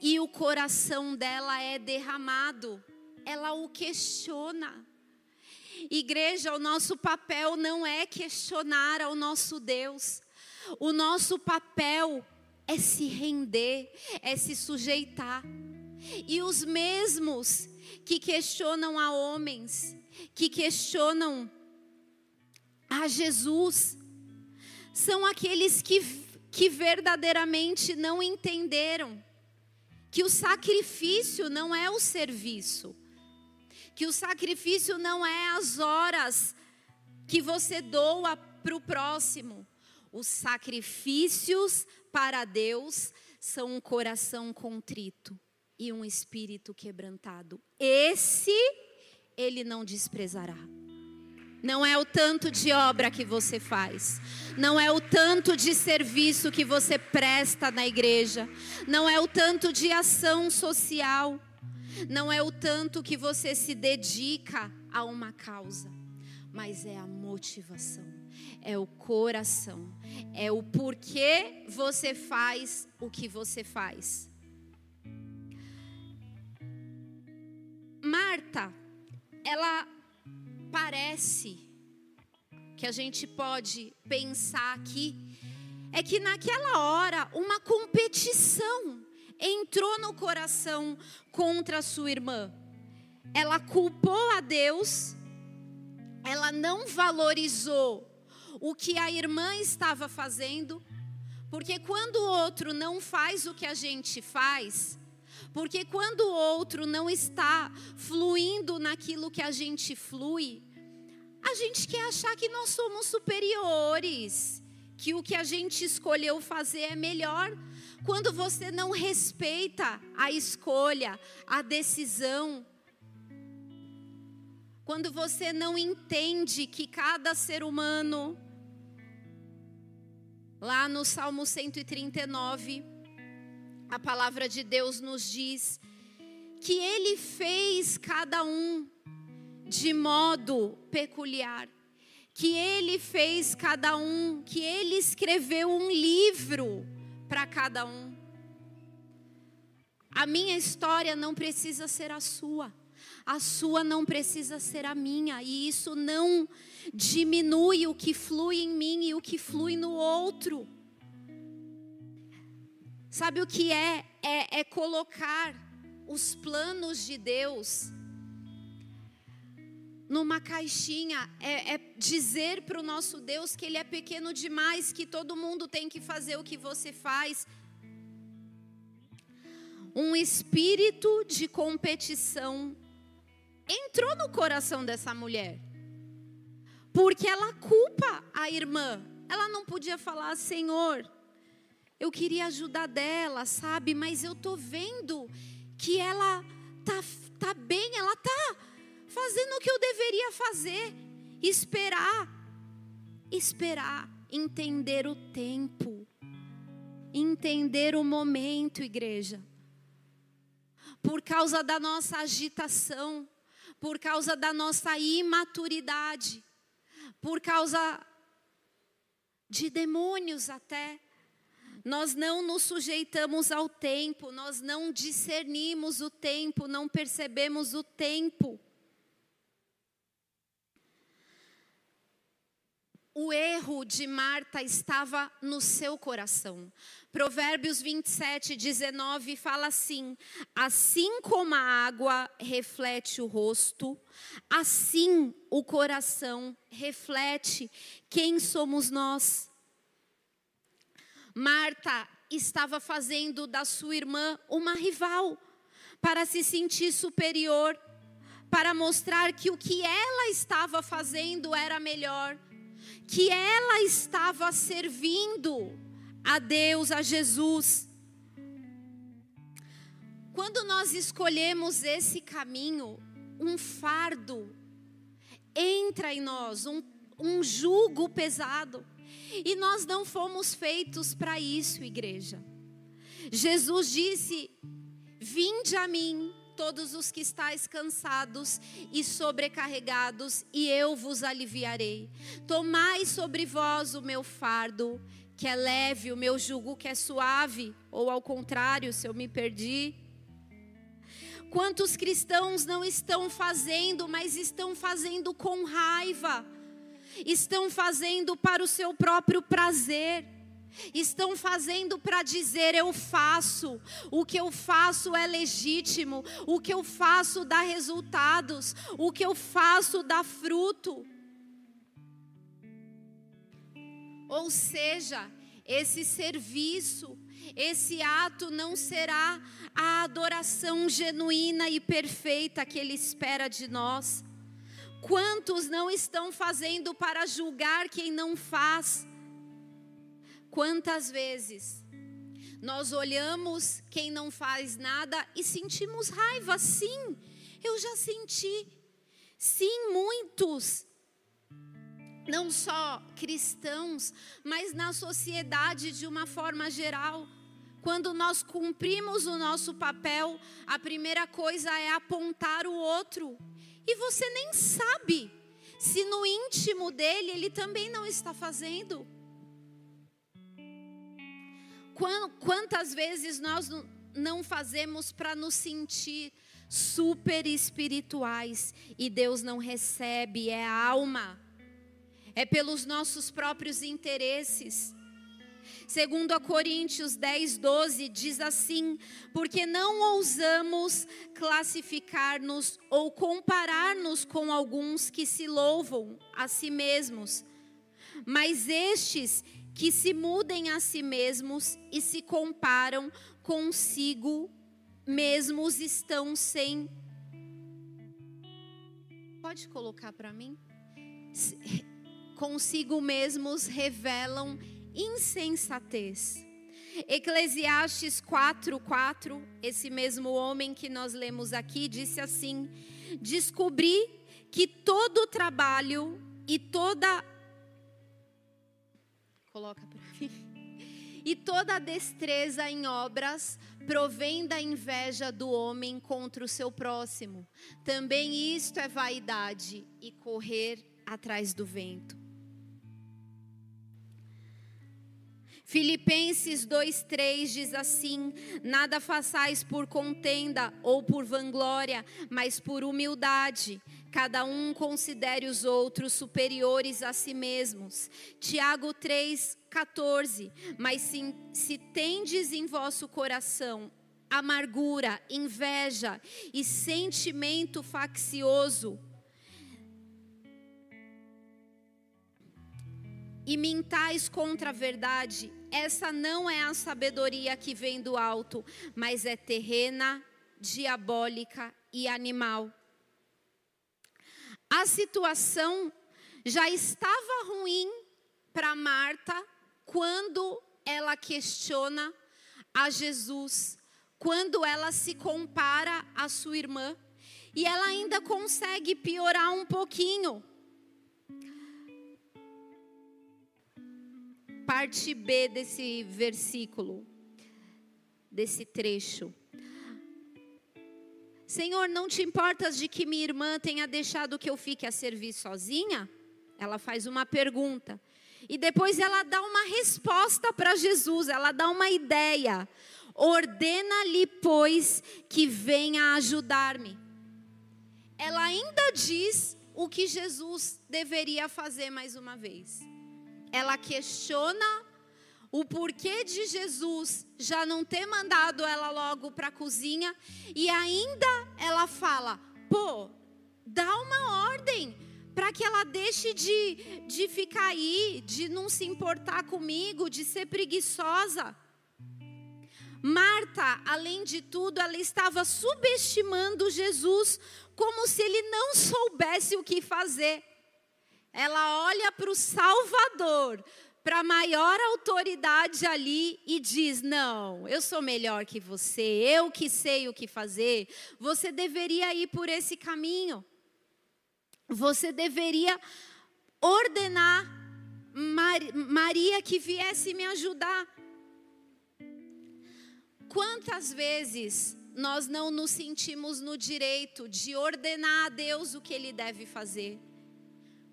e o coração dela é derramado. Ela o questiona. Igreja, o nosso papel não é questionar ao nosso Deus. O nosso papel é se render, é se sujeitar. E os mesmos que questionam a homens, que questionam a Jesus, são aqueles que, que verdadeiramente não entenderam que o sacrifício não é o serviço, que o sacrifício não é as horas que você doa para o próximo, os sacrifícios para Deus são um coração contrito e um espírito quebrantado. Esse ele não desprezará. Não é o tanto de obra que você faz, não é o tanto de serviço que você presta na igreja, não é o tanto de ação social, não é o tanto que você se dedica a uma causa, mas é a motivação. É o coração, é o porquê você faz o que você faz. Marta, ela parece que a gente pode pensar aqui é que naquela hora uma competição entrou no coração contra a sua irmã. Ela culpou a Deus, ela não valorizou o que a irmã estava fazendo, porque quando o outro não faz o que a gente faz, porque quando o outro não está fluindo naquilo que a gente flui, a gente quer achar que nós somos superiores, que o que a gente escolheu fazer é melhor. Quando você não respeita a escolha, a decisão, quando você não entende que cada ser humano Lá no Salmo 139, a palavra de Deus nos diz que Ele fez cada um de modo peculiar, que Ele fez cada um, que Ele escreveu um livro para cada um. A minha história não precisa ser a sua a sua não precisa ser a minha, e isso não diminui o que flui em mim e o que flui no outro. Sabe o que é? É, é colocar os planos de Deus numa caixinha, é, é dizer para o nosso Deus que Ele é pequeno demais, que todo mundo tem que fazer o que você faz. Um espírito de competição entrou no coração dessa mulher. Porque ela culpa a irmã. Ela não podia falar, Senhor, eu queria ajudar dela, sabe? Mas eu tô vendo que ela tá, tá bem, ela tá fazendo o que eu deveria fazer. Esperar. Esperar. Entender o tempo. Entender o momento, igreja. Por causa da nossa agitação por causa da nossa imaturidade, por causa de demônios até. Nós não nos sujeitamos ao tempo, nós não discernimos o tempo, não percebemos o tempo. O erro de Marta estava no seu coração. Provérbios 27, 19 fala assim: Assim como a água reflete o rosto, assim o coração reflete quem somos nós. Marta estava fazendo da sua irmã uma rival, para se sentir superior, para mostrar que o que ela estava fazendo era melhor, que ela estava servindo a Deus, a Jesus. Quando nós escolhemos esse caminho, um fardo entra em nós, um, um jugo pesado. E nós não fomos feitos para isso, igreja. Jesus disse: Vinde a mim, todos os que estáis cansados e sobrecarregados, e eu vos aliviarei. Tomai sobre vós o meu fardo, que é leve, o meu jugo que é suave, ou ao contrário, se eu me perdi, Quantos cristãos não estão fazendo, mas estão fazendo com raiva, estão fazendo para o seu próprio prazer, estão fazendo para dizer: eu faço, o que eu faço é legítimo, o que eu faço dá resultados, o que eu faço dá fruto. Ou seja, esse serviço, esse ato não será a adoração genuína e perfeita que Ele espera de nós. Quantos não estão fazendo para julgar quem não faz? Quantas vezes nós olhamos quem não faz nada e sentimos raiva? Sim, eu já senti. Sim, muitos. Não só cristãos, mas na sociedade de uma forma geral. Quando nós cumprimos o nosso papel, a primeira coisa é apontar o outro. E você nem sabe se no íntimo dele ele também não está fazendo. Quantas vezes nós não fazemos para nos sentir super espirituais e Deus não recebe, é a alma, é pelos nossos próprios interesses. Segundo a Coríntios 10, 12, diz assim: porque não ousamos classificar-nos ou comparar-nos com alguns que se louvam a si mesmos, mas estes que se mudem a si mesmos e se comparam consigo mesmos estão sem. Pode colocar para mim? Consigo mesmos revelam insensatez. Eclesiastes 4, 4, esse mesmo homem que nós lemos aqui, disse assim: Descobri que todo trabalho e toda. Coloca para mim. E toda destreza em obras provém da inveja do homem contra o seu próximo. Também isto é vaidade e correr atrás do vento. Filipenses 2:3 diz assim: Nada façais por contenda ou por vanglória, mas por humildade. Cada um considere os outros superiores a si mesmos. Tiago 3:14 Mas se, se tendes em vosso coração amargura, inveja e sentimento faccioso, e mintais contra a verdade, essa não é a sabedoria que vem do alto, mas é terrena, diabólica e animal. A situação já estava ruim para Marta quando ela questiona a Jesus, quando ela se compara à sua irmã, e ela ainda consegue piorar um pouquinho parte B desse versículo, desse trecho. Senhor, não te importas de que minha irmã tenha deixado que eu fique a servir sozinha? Ela faz uma pergunta. E depois ela dá uma resposta para Jesus, ela dá uma ideia. Ordena-lhe, pois, que venha ajudar-me. Ela ainda diz o que Jesus deveria fazer mais uma vez ela questiona o porquê de Jesus já não ter mandado ela logo para a cozinha e ainda ela fala: pô, dá uma ordem para que ela deixe de, de ficar aí, de não se importar comigo, de ser preguiçosa. Marta, além de tudo, ela estava subestimando Jesus como se ele não soubesse o que fazer. Ela olha para o Salvador, para a maior autoridade ali e diz: Não, eu sou melhor que você, eu que sei o que fazer. Você deveria ir por esse caminho. Você deveria ordenar Maria que viesse me ajudar. Quantas vezes nós não nos sentimos no direito de ordenar a Deus o que Ele deve fazer,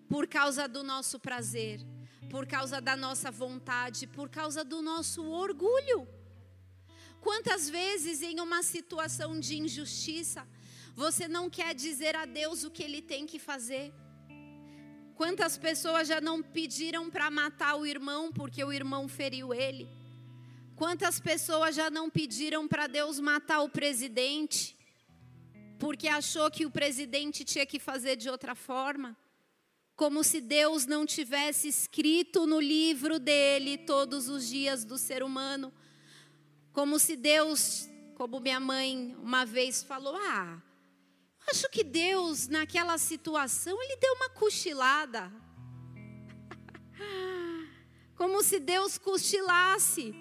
por causa do nosso prazer? Por causa da nossa vontade, por causa do nosso orgulho. Quantas vezes em uma situação de injustiça, você não quer dizer a Deus o que ele tem que fazer? Quantas pessoas já não pediram para matar o irmão porque o irmão feriu ele? Quantas pessoas já não pediram para Deus matar o presidente porque achou que o presidente tinha que fazer de outra forma? Como se Deus não tivesse escrito no livro dele todos os dias do ser humano, como se Deus, como minha mãe uma vez falou, ah, acho que Deus naquela situação ele deu uma cochilada, como se Deus cochilasse,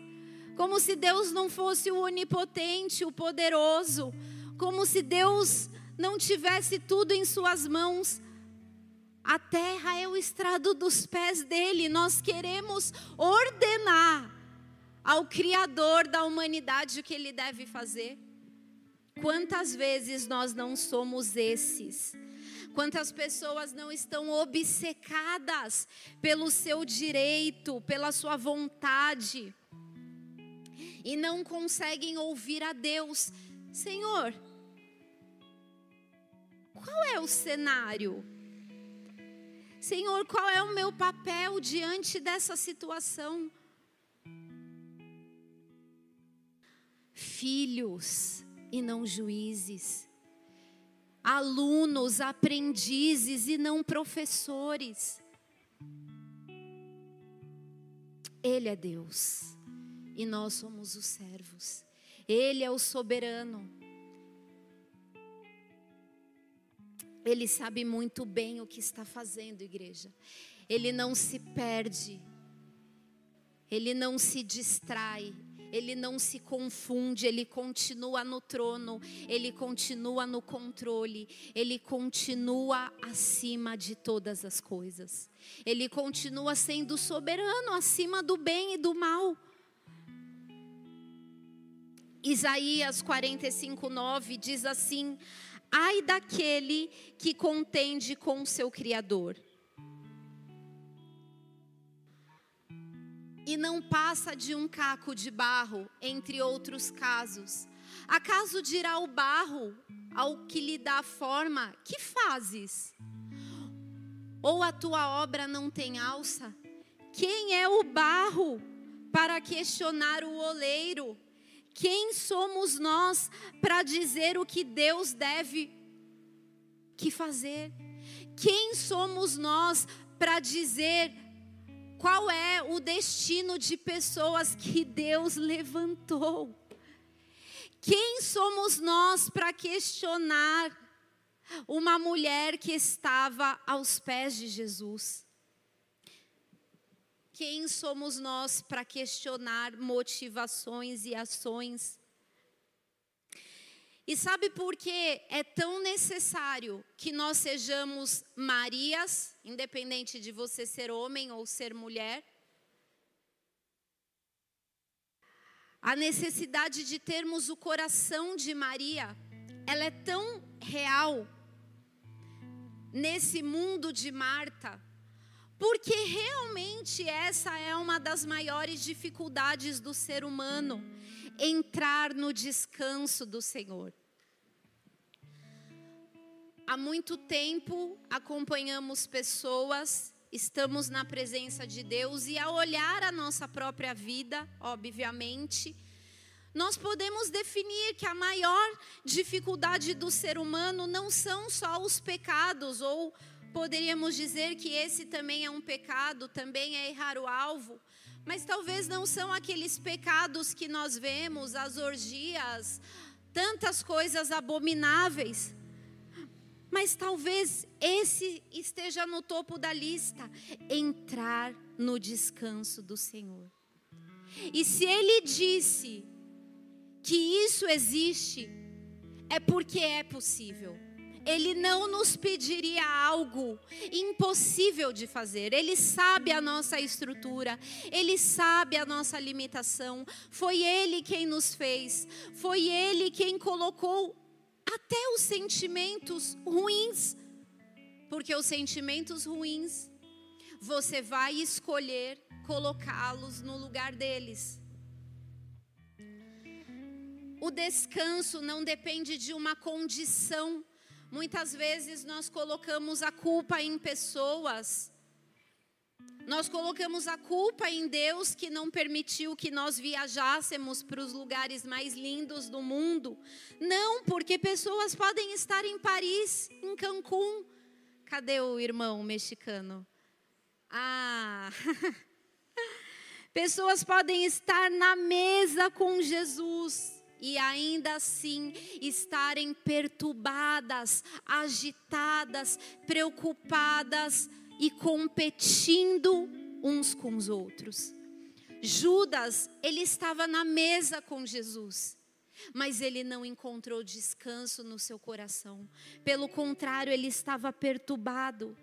como se Deus não fosse o onipotente, o poderoso, como se Deus não tivesse tudo em suas mãos. A terra é o estrado dos pés dele. Nós queremos ordenar ao Criador da humanidade o que ele deve fazer. Quantas vezes nós não somos esses? Quantas pessoas não estão obcecadas pelo seu direito, pela sua vontade, e não conseguem ouvir a Deus? Senhor, qual é o cenário? Senhor, qual é o meu papel diante dessa situação? Filhos e não juízes, alunos, aprendizes e não professores. Ele é Deus e nós somos os servos. Ele é o soberano. Ele sabe muito bem o que está fazendo, igreja. Ele não se perde. Ele não se distrai. Ele não se confunde, ele continua no trono, ele continua no controle, ele continua acima de todas as coisas. Ele continua sendo soberano acima do bem e do mal. Isaías 45, 9 diz assim: ai daquele que contende com seu Criador. E não passa de um caco de barro, entre outros casos. Acaso dirá o barro ao que lhe dá forma: Que fazes? Ou a tua obra não tem alça? Quem é o barro para questionar o oleiro? Quem somos nós para dizer o que Deus deve que fazer? Quem somos nós para dizer qual é o destino de pessoas que Deus levantou? Quem somos nós para questionar uma mulher que estava aos pés de Jesus? Quem somos nós para questionar motivações e ações? E sabe por que é tão necessário que nós sejamos Marias, independente de você ser homem ou ser mulher? A necessidade de termos o coração de Maria, ela é tão real nesse mundo de Marta porque realmente essa é uma das maiores dificuldades do ser humano, entrar no descanso do Senhor. Há muito tempo acompanhamos pessoas, estamos na presença de Deus e ao olhar a nossa própria vida, obviamente, nós podemos definir que a maior dificuldade do ser humano não são só os pecados ou Poderíamos dizer que esse também é um pecado, também é errar o alvo, Mas talvez não são aqueles pecados que nós vemos, as orgias, tantas coisas abomináveis. Mas talvez esse esteja no topo da lista: entrar no descanso do Senhor. E se Ele disse que isso existe, é porque é possível. Ele não nos pediria algo impossível de fazer. Ele sabe a nossa estrutura, ele sabe a nossa limitação. Foi ele quem nos fez, foi ele quem colocou até os sentimentos ruins. Porque os sentimentos ruins, você vai escolher colocá-los no lugar deles. O descanso não depende de uma condição Muitas vezes nós colocamos a culpa em pessoas. Nós colocamos a culpa em Deus que não permitiu que nós viajássemos para os lugares mais lindos do mundo. Não, porque pessoas podem estar em Paris, em Cancún. Cadê o irmão mexicano? Ah! Pessoas podem estar na mesa com Jesus e ainda assim estarem perturbadas, agitadas, preocupadas e competindo uns com os outros. Judas, ele estava na mesa com Jesus, mas ele não encontrou descanso no seu coração. Pelo contrário, ele estava perturbado.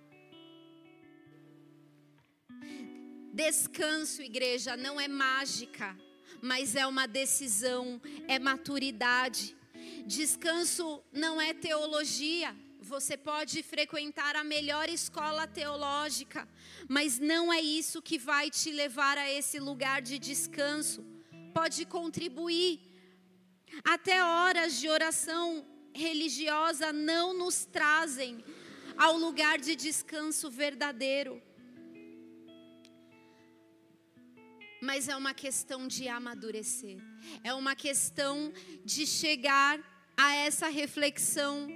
Descanso, igreja, não é mágica mas é uma decisão, é maturidade. Descanso não é teologia. Você pode frequentar a melhor escola teológica, mas não é isso que vai te levar a esse lugar de descanso. Pode contribuir. Até horas de oração religiosa não nos trazem ao lugar de descanso verdadeiro. Mas é uma questão de amadurecer, é uma questão de chegar a essa reflexão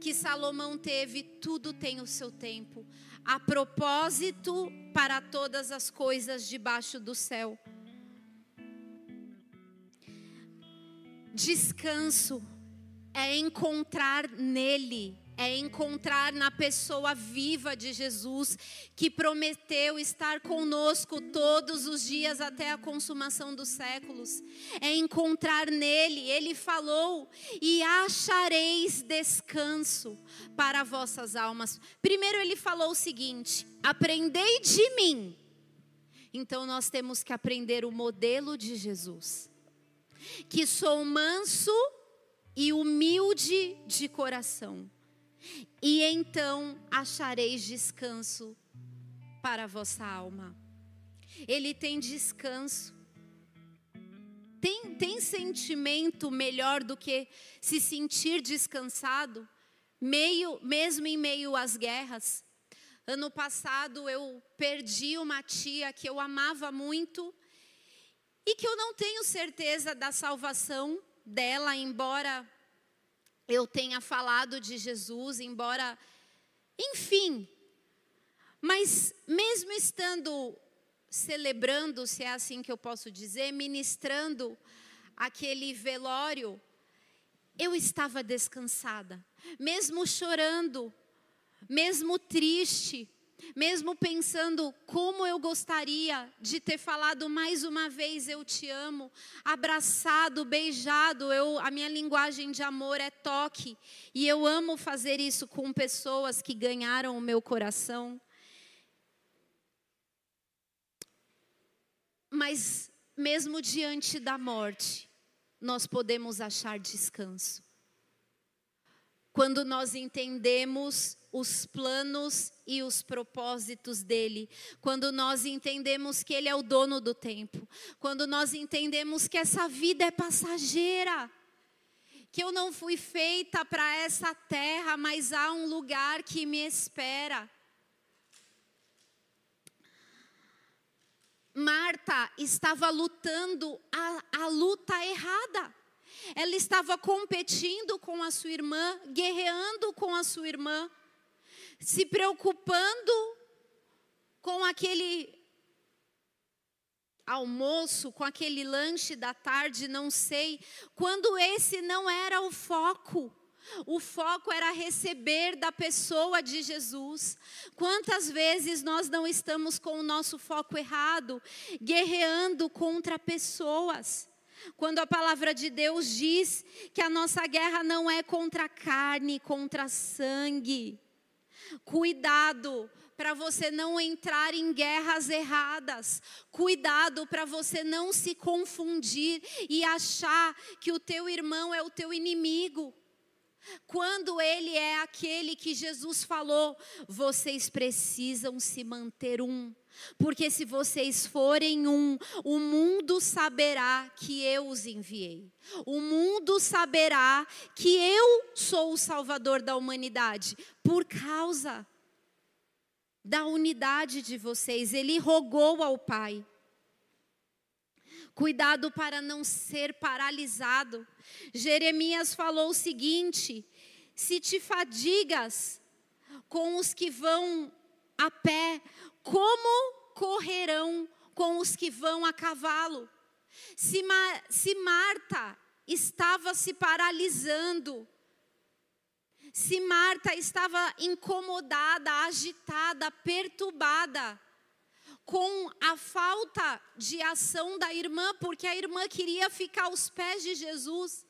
que Salomão teve: tudo tem o seu tempo, a propósito para todas as coisas debaixo do céu. Descanso é encontrar nele é encontrar na pessoa viva de Jesus, que prometeu estar conosco todos os dias até a consumação dos séculos. É encontrar nele, ele falou, e achareis descanso para vossas almas. Primeiro, ele falou o seguinte: aprendei de mim. Então, nós temos que aprender o modelo de Jesus, que sou manso e humilde de coração e então achareis descanso para a vossa alma. Ele tem descanso. Tem, tem sentimento melhor do que se sentir descansado, meio, mesmo em meio às guerras. Ano passado eu perdi uma tia que eu amava muito e que eu não tenho certeza da salvação dela, embora eu tenha falado de Jesus, embora, enfim, mas mesmo estando celebrando, se é assim que eu posso dizer, ministrando aquele velório, eu estava descansada, mesmo chorando, mesmo triste, mesmo pensando como eu gostaria de ter falado mais uma vez eu te amo, abraçado, beijado, eu a minha linguagem de amor é toque, e eu amo fazer isso com pessoas que ganharam o meu coração. Mas mesmo diante da morte, nós podemos achar descanso. Quando nós entendemos os planos e os propósitos dele, quando nós entendemos que ele é o dono do tempo, quando nós entendemos que essa vida é passageira, que eu não fui feita para essa terra, mas há um lugar que me espera. Marta estava lutando a, a luta errada. Ela estava competindo com a sua irmã, guerreando com a sua irmã se preocupando com aquele almoço, com aquele lanche da tarde, não sei, quando esse não era o foco. O foco era receber da pessoa de Jesus. Quantas vezes nós não estamos com o nosso foco errado, guerreando contra pessoas? Quando a palavra de Deus diz que a nossa guerra não é contra carne, contra sangue. Cuidado, para você não entrar em guerras erradas. Cuidado para você não se confundir e achar que o teu irmão é o teu inimigo. Quando ele é aquele que Jesus falou, vocês precisam se manter um. Porque se vocês forem um, o mundo saberá que eu os enviei. O mundo saberá que eu sou o Salvador da humanidade por causa da unidade de vocês. Ele rogou ao Pai. Cuidado para não ser paralisado. Jeremias falou o seguinte: se te fadigas com os que vão a pé, como correrão com os que vão a cavalo? Se, se Marta estava se paralisando, se Marta estava incomodada, agitada, perturbada com a falta de ação da irmã, porque a irmã queria ficar aos pés de Jesus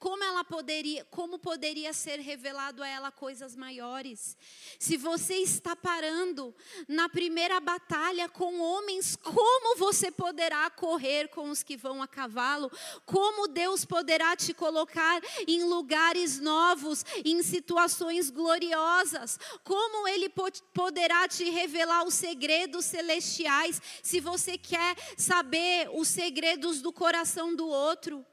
como ela poderia, como poderia ser revelado a ela coisas maiores? Se você está parando na primeira batalha com homens, como você poderá correr com os que vão a cavalo? Como Deus poderá te colocar em lugares novos, em situações gloriosas? Como ele poderá te revelar os segredos celestiais se você quer saber os segredos do coração do outro?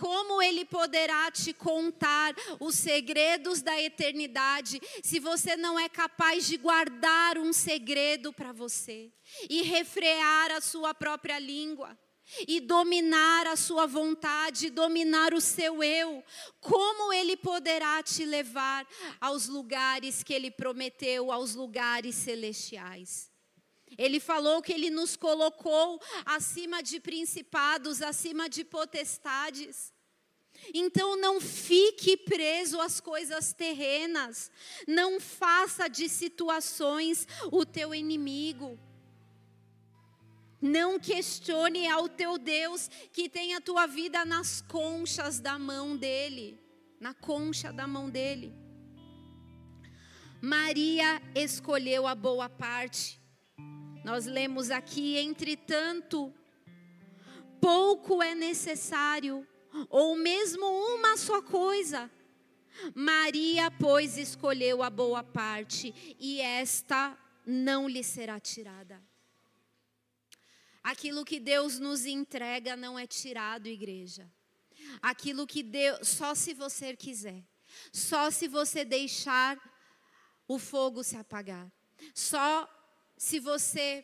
Como ele poderá te contar os segredos da eternidade se você não é capaz de guardar um segredo para você e refrear a sua própria língua? e dominar a sua vontade, dominar o seu eu, como ele poderá te levar aos lugares que ele prometeu, aos lugares celestiais? Ele falou que ele nos colocou acima de principados, acima de potestades. Então não fique preso às coisas terrenas, não faça de situações o teu inimigo. Não questione ao teu Deus que tem a tua vida nas conchas da mão dele, na concha da mão dele. Maria escolheu a boa parte. Nós lemos aqui, entretanto, pouco é necessário, ou mesmo uma só coisa. Maria, pois, escolheu a boa parte, e esta não lhe será tirada. Aquilo que Deus nos entrega não é tirado, igreja. Aquilo que Deus, só se você quiser, só se você deixar o fogo se apagar, só se você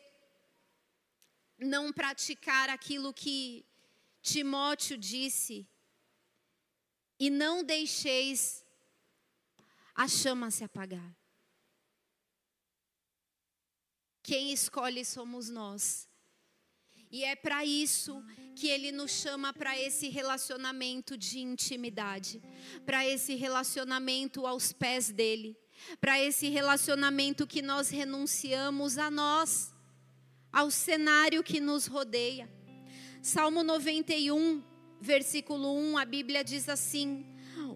não praticar aquilo que Timóteo disse, e não deixeis a chama se apagar. Quem escolhe somos nós. E é para isso que ele nos chama para esse relacionamento de intimidade, para esse relacionamento aos pés dele para esse relacionamento que nós renunciamos a nós, ao cenário que nos rodeia. Salmo 91, versículo 1, a Bíblia diz assim: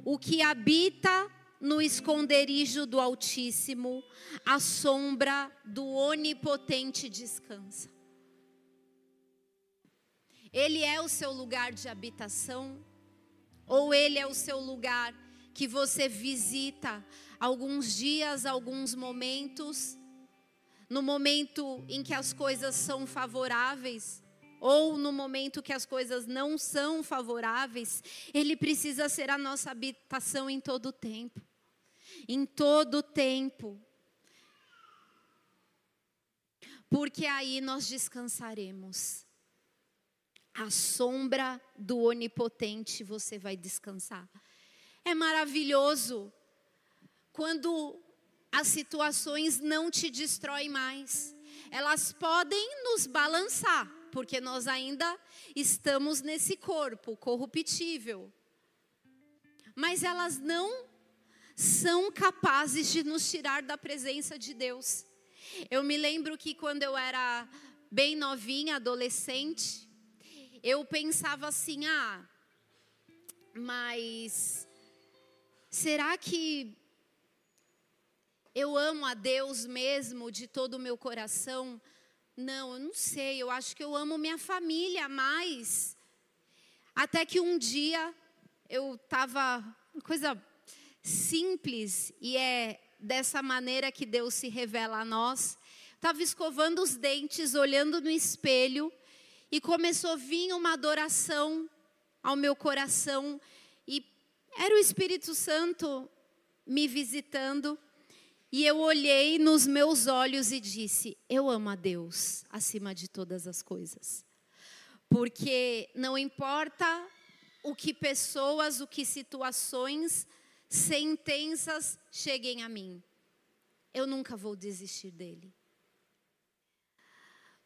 O que habita no esconderijo do Altíssimo, a sombra do Onipotente descansa. Ele é o seu lugar de habitação? Ou ele é o seu lugar que você visita alguns dias, alguns momentos, no momento em que as coisas são favoráveis, ou no momento que as coisas não são favoráveis, Ele precisa ser a nossa habitação em todo o tempo. Em todo o tempo. Porque aí nós descansaremos. A sombra do Onipotente você vai descansar. É maravilhoso quando as situações não te destroem mais. elas podem nos balançar, porque nós ainda estamos nesse corpo corruptível. Mas elas não são capazes de nos tirar da presença de Deus. Eu me lembro que quando eu era bem novinha, adolescente, eu pensava assim: ah, mas será que eu amo a Deus mesmo de todo o meu coração? Não, eu não sei, eu acho que eu amo minha família mais. Até que um dia eu estava, coisa simples, e é dessa maneira que Deus se revela a nós. Estava escovando os dentes, olhando no espelho, e começou a vir uma adoração ao meu coração, e era o Espírito Santo me visitando. E eu olhei nos meus olhos e disse: Eu amo a Deus acima de todas as coisas. Porque não importa o que pessoas, o que situações sentenças cheguem a mim, eu nunca vou desistir dele.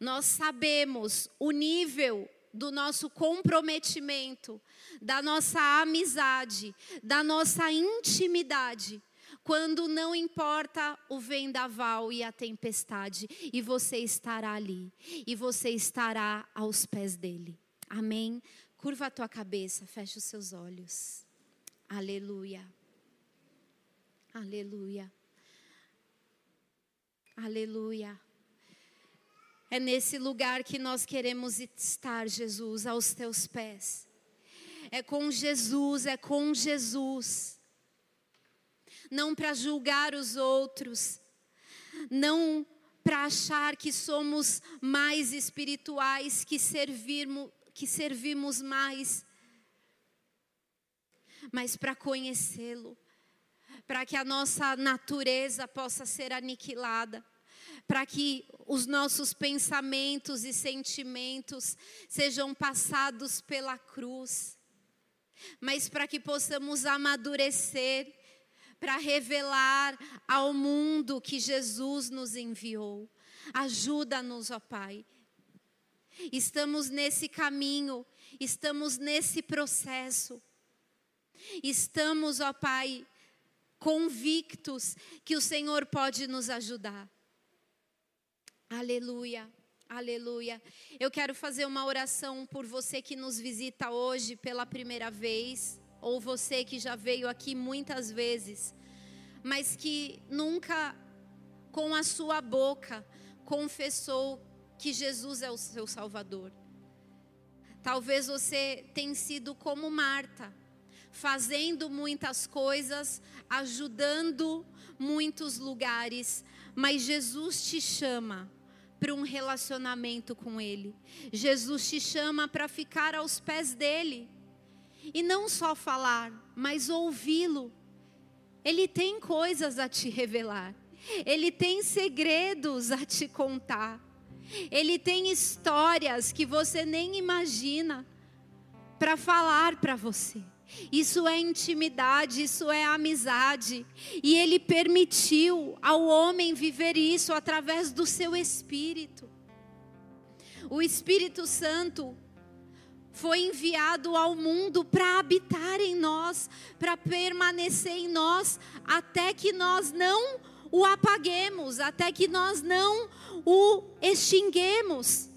Nós sabemos o nível do nosso comprometimento, da nossa amizade, da nossa intimidade, quando não importa o vendaval e a tempestade, e você estará ali, e você estará aos pés dele. Amém? Curva a tua cabeça, fecha os seus olhos. Aleluia. Aleluia. Aleluia. É nesse lugar que nós queremos estar, Jesus, aos teus pés. É com Jesus, é com Jesus. Não para julgar os outros, não para achar que somos mais espirituais, que servimos, que servimos mais, mas para conhecê-lo para que a nossa natureza possa ser aniquilada, para que os nossos pensamentos e sentimentos sejam passados pela cruz, mas para que possamos amadurecer, para revelar ao mundo que Jesus nos enviou. Ajuda-nos, ó Pai. Estamos nesse caminho, estamos nesse processo. Estamos, ó Pai, convictos que o Senhor pode nos ajudar. Aleluia. Aleluia. Eu quero fazer uma oração por você que nos visita hoje pela primeira vez, ou você que já veio aqui muitas vezes, mas que nunca com a sua boca confessou que Jesus é o seu Salvador. Talvez você tenha sido como Marta, fazendo muitas coisas, ajudando muitos lugares, mas Jesus te chama para um relacionamento com Ele. Jesus te chama para ficar aos pés dele. E não só falar, mas ouvi-lo. Ele tem coisas a te revelar. Ele tem segredos a te contar. Ele tem histórias que você nem imagina para falar para você. Isso é intimidade, isso é amizade. E Ele permitiu ao homem viver isso através do seu Espírito. O Espírito Santo foi enviado ao mundo para habitar em nós, para permanecer em nós, até que nós não o apaguemos, até que nós não o extinguemos.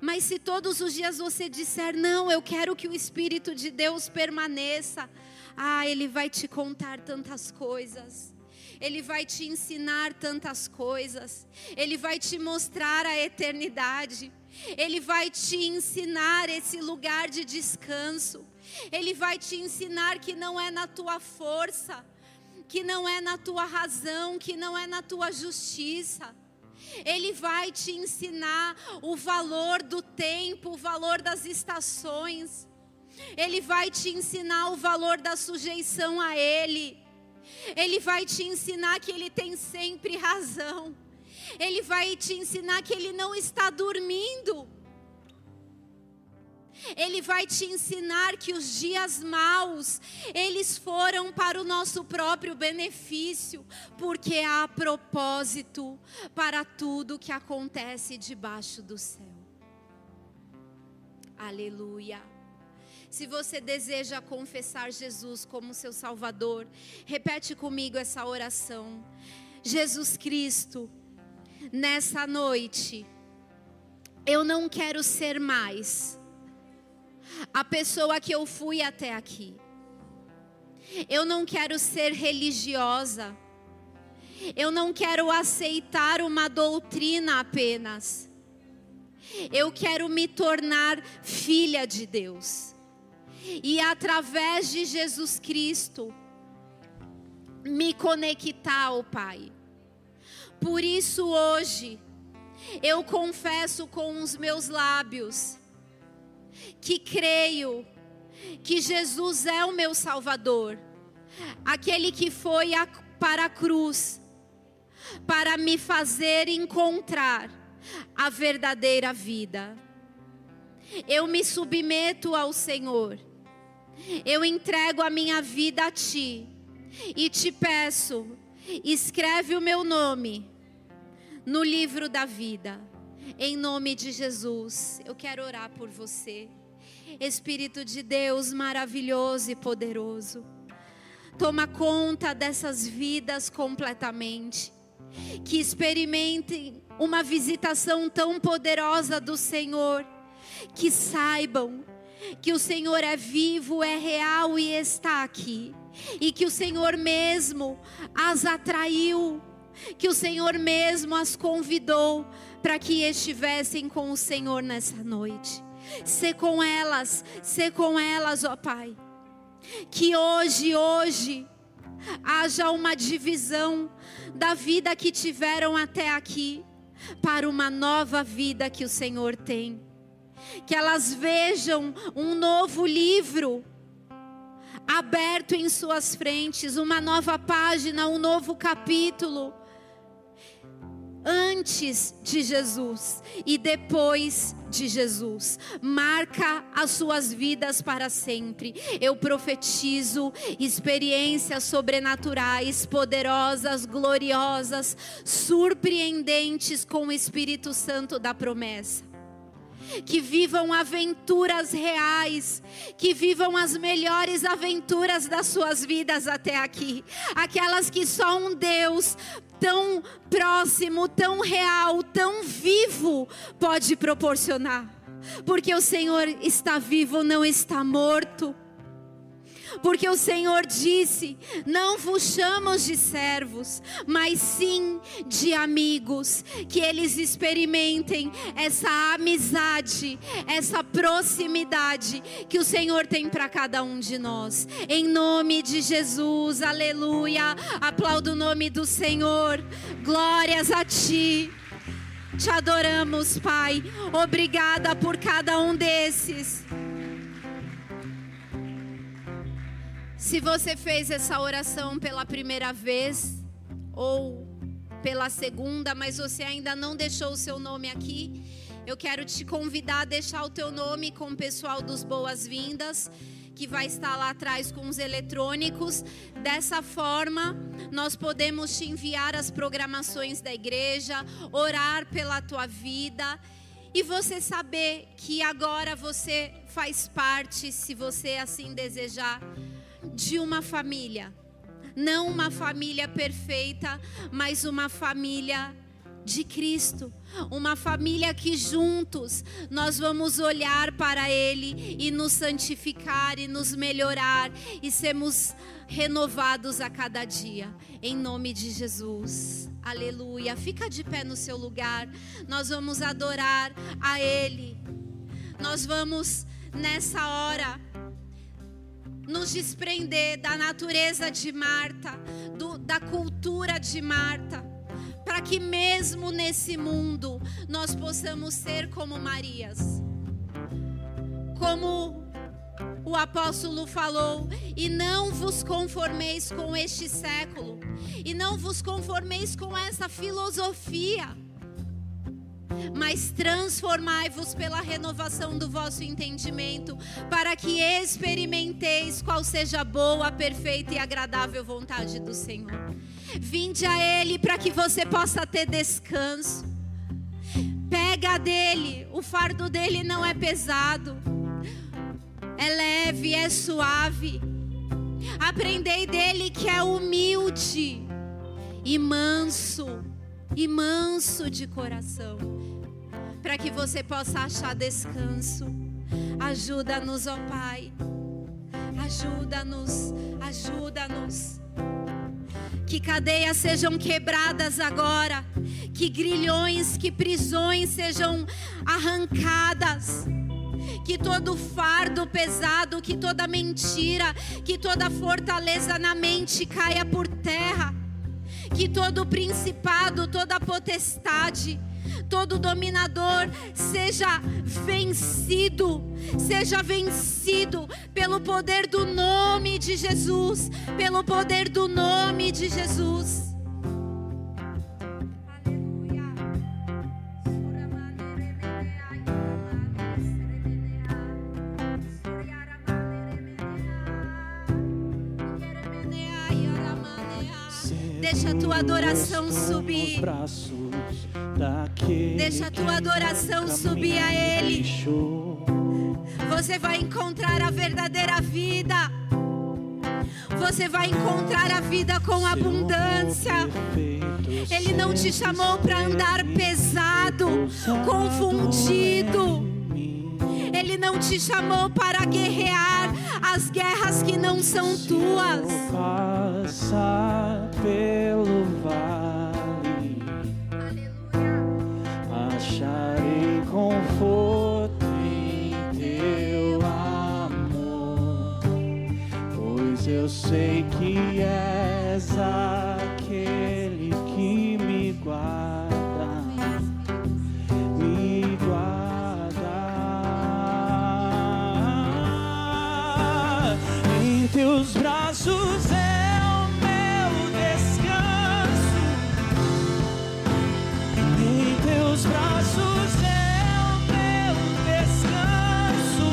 Mas se todos os dias você disser, não, eu quero que o Espírito de Deus permaneça, ah, Ele vai te contar tantas coisas. Ele vai te ensinar tantas coisas. Ele vai te mostrar a eternidade. Ele vai te ensinar esse lugar de descanso. Ele vai te ensinar que não é na tua força, que não é na tua razão, que não é na tua justiça ele vai te ensinar o valor do tempo, o valor das estações. Ele vai te ensinar o valor da sujeição a Ele. Ele vai te ensinar que Ele tem sempre razão. Ele vai te ensinar que Ele não está dormindo. Ele vai te ensinar que os dias maus, eles foram para o nosso próprio benefício, porque há propósito para tudo que acontece debaixo do céu. Aleluia. Se você deseja confessar Jesus como seu Salvador, repete comigo essa oração. Jesus Cristo, nessa noite, eu não quero ser mais a pessoa que eu fui até aqui. Eu não quero ser religiosa. Eu não quero aceitar uma doutrina apenas. Eu quero me tornar filha de Deus. E através de Jesus Cristo, me conectar ao Pai. Por isso hoje, eu confesso com os meus lábios que creio que Jesus é o meu Salvador, aquele que foi a, para a cruz para me fazer encontrar a verdadeira vida. Eu me submeto ao Senhor, eu entrego a minha vida a Ti e te peço, escreve o meu nome no livro da vida. Em nome de Jesus, eu quero orar por você. Espírito de Deus maravilhoso e poderoso, toma conta dessas vidas completamente. Que experimentem uma visitação tão poderosa do Senhor. Que saibam que o Senhor é vivo, é real e está aqui. E que o Senhor mesmo as atraiu, que o Senhor mesmo as convidou para que estivessem com o Senhor nessa noite. Ser com elas, ser com elas, ó Pai. Que hoje, hoje, haja uma divisão da vida que tiveram até aqui para uma nova vida que o Senhor tem. Que elas vejam um novo livro aberto em suas frentes, uma nova página, um novo capítulo antes de Jesus e depois de Jesus. Marca as suas vidas para sempre. Eu profetizo experiências sobrenaturais, poderosas, gloriosas, surpreendentes com o Espírito Santo da promessa que vivam aventuras reais, que vivam as melhores aventuras das suas vidas até aqui, aquelas que só um Deus tão próximo, tão real, tão vivo pode proporcionar. Porque o Senhor está vivo, não está morto. Porque o Senhor disse: Não vos chamamos de servos, mas sim de amigos. Que eles experimentem essa amizade, essa proximidade que o Senhor tem para cada um de nós. Em nome de Jesus, aleluia. Aplaudo o nome do Senhor. Glórias a Ti. Te adoramos, Pai. Obrigada por cada um desses. Se você fez essa oração pela primeira vez ou pela segunda, mas você ainda não deixou o seu nome aqui, eu quero te convidar a deixar o teu nome com o pessoal dos boas-vindas, que vai estar lá atrás com os eletrônicos. Dessa forma, nós podemos te enviar as programações da igreja, orar pela tua vida e você saber que agora você faz parte, se você assim desejar de uma família. Não uma família perfeita, mas uma família de Cristo, uma família que juntos nós vamos olhar para Ele e nos santificar e nos melhorar e sermos renovados a cada dia, em nome de Jesus. Aleluia. Fica de pé no seu lugar, nós vamos adorar a Ele, nós vamos nessa hora nos desprender da natureza de Marta, do, da cultura de Marta, para que mesmo nesse mundo nós possamos ser como Marias. Como o apóstolo falou: e não vos conformeis com este século, e não vos conformeis com essa filosofia mas transformai-vos pela renovação do vosso entendimento, para que experimenteis qual seja a boa, perfeita e agradável vontade do Senhor. Vinde a Ele para que você possa ter descanso. Pega dele, o fardo dele não é pesado, é leve, é suave. Aprendei dele que é humilde e manso, e manso de coração, para que você possa achar descanso. Ajuda-nos, ó Pai. Ajuda-nos, ajuda-nos. Que cadeias sejam quebradas agora, que grilhões, que prisões sejam arrancadas que todo fardo pesado, que toda mentira, que toda fortaleza na mente caia por terra, que todo principado, toda potestade, todo dominador seja vencido, seja vencido pelo poder do nome de Jesus, pelo poder do nome de Jesus. Deixa a tua adoração subir. Deixa a tua adoração subir a Ele. Você vai encontrar a verdadeira vida. Você vai encontrar a vida com abundância. Ele não te chamou para andar pesado, confundido. Ele não te chamou para guerrear as guerras que não são tuas. Passar pelo vale, acharei conforto em teu amor, pois eu sei que és aquele teus braços é o meu descanso. Em teus braços é o meu descanso.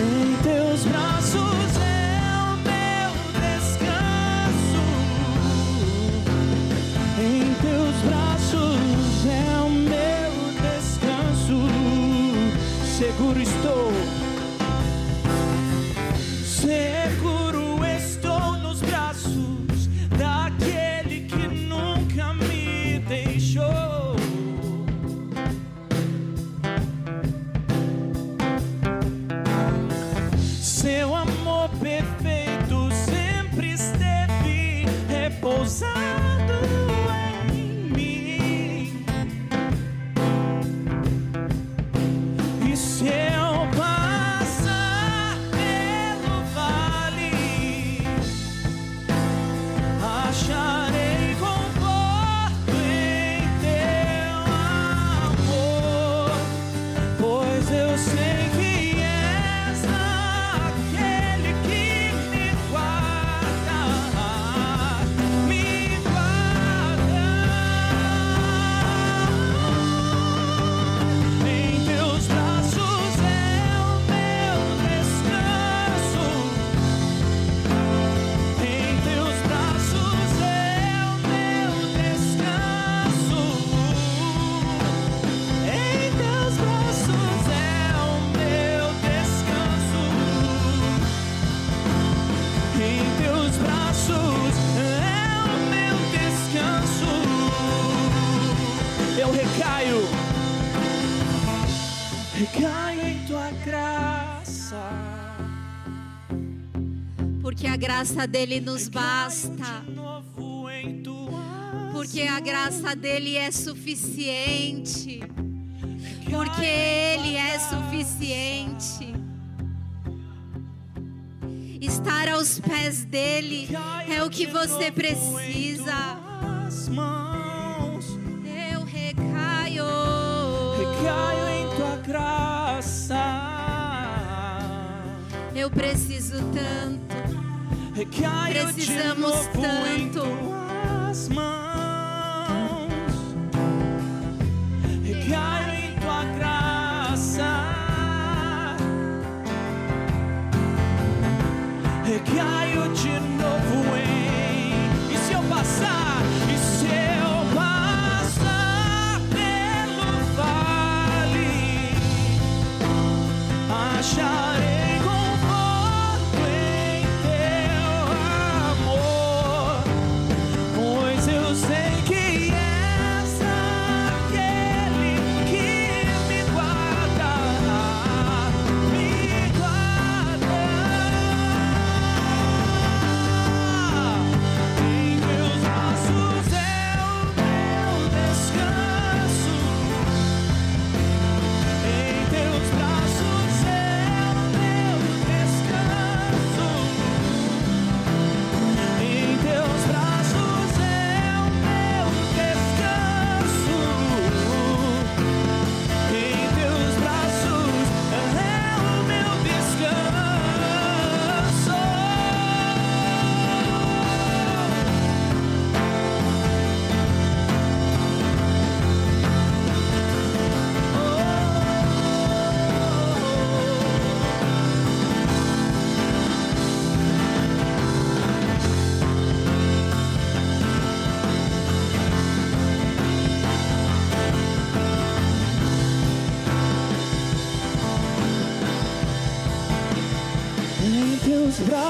Em teus braços é o meu descanso. Em teus braços é o meu descanso. Seguro estou. Graça dele nos basta. Porque a graça dele é suficiente. Porque ele é suficiente. Estar aos pés dele é o que você precisa. Eu recaio. recaio em tua graça. Eu preciso tanto. Precisamos tanto.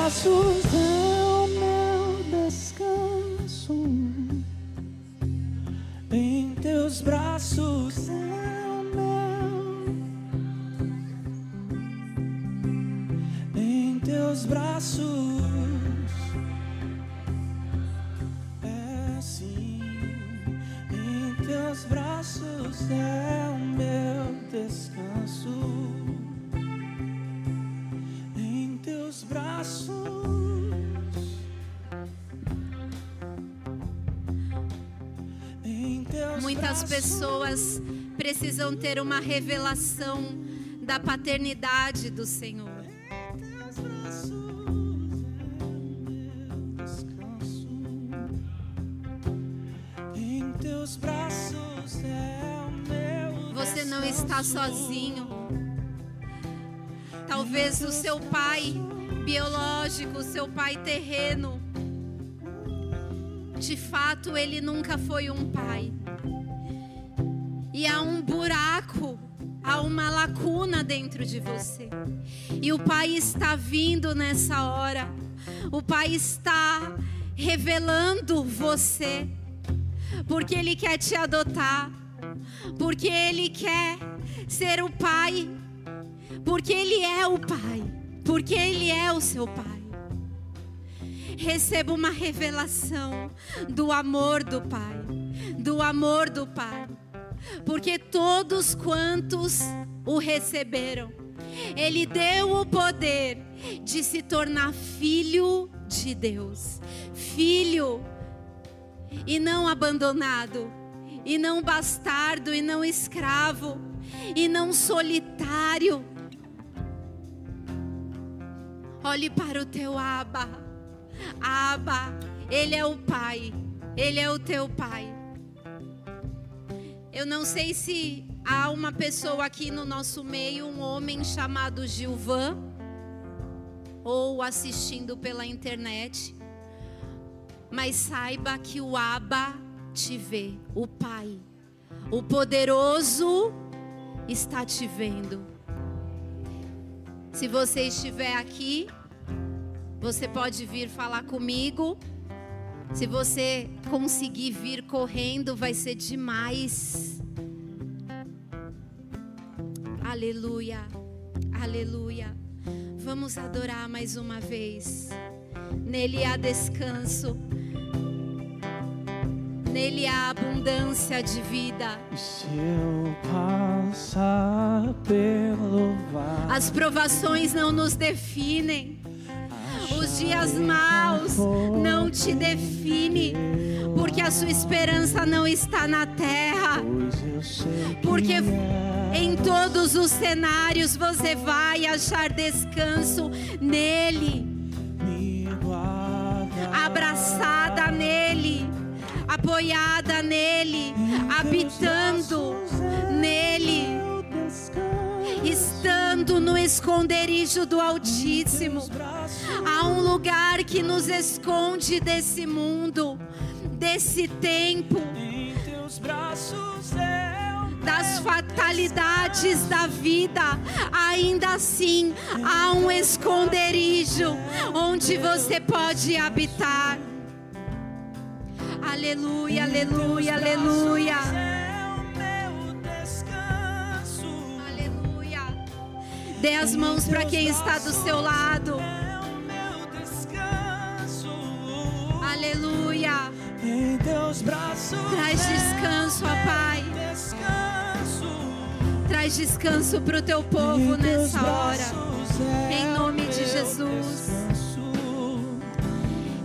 Braços precisam ter uma revelação da paternidade do Senhor. Você não está sozinho. Talvez o seu pai biológico, o seu pai terreno, de fato ele nunca foi um pai. Uma lacuna dentro de você. E o pai está vindo nessa hora. O pai está revelando você. Porque ele quer te adotar. Porque ele quer ser o pai porque Ele é o Pai, porque Ele é o seu Pai. Receba uma revelação do amor do Pai, do amor do Pai, porque todos quantos o receberam, Ele deu o poder de se tornar filho de Deus, filho e não abandonado, e não bastardo, e não escravo, e não solitário. Olhe para o teu Aba. Aba, ele é o Pai. Ele é o teu Pai. Eu não sei se há uma pessoa aqui no nosso meio, um homem chamado Gilvan, ou assistindo pela internet. Mas saiba que o Aba te vê, o Pai. O poderoso está te vendo. Se você estiver aqui, você pode vir falar comigo. Se você conseguir vir correndo, vai ser demais. Aleluia, aleluia. Vamos adorar mais uma vez. Nele há descanso. Nele há abundância de vida. E se eu passar pelo vale, As provações não nos definem. Os dias maus não te definem. Porque a sua esperança não está na terra. Porque em todos os cenários você vai achar descanso nele, abraçada nele, apoiada nele, habitando nele, Eu estando no esconderijo do Altíssimo. Há um lugar que nos esconde desse mundo, desse tempo, das fatalidades da vida. Ainda assim, há um esconderijo onde você pode habitar. Aleluia, aleluia, aleluia. Dê as mãos para quem está do seu lado. Aleluia. Em teus braços. Traz descanso, ó Pai. Traz descanso para o teu povo nessa hora. Em nome de Jesus.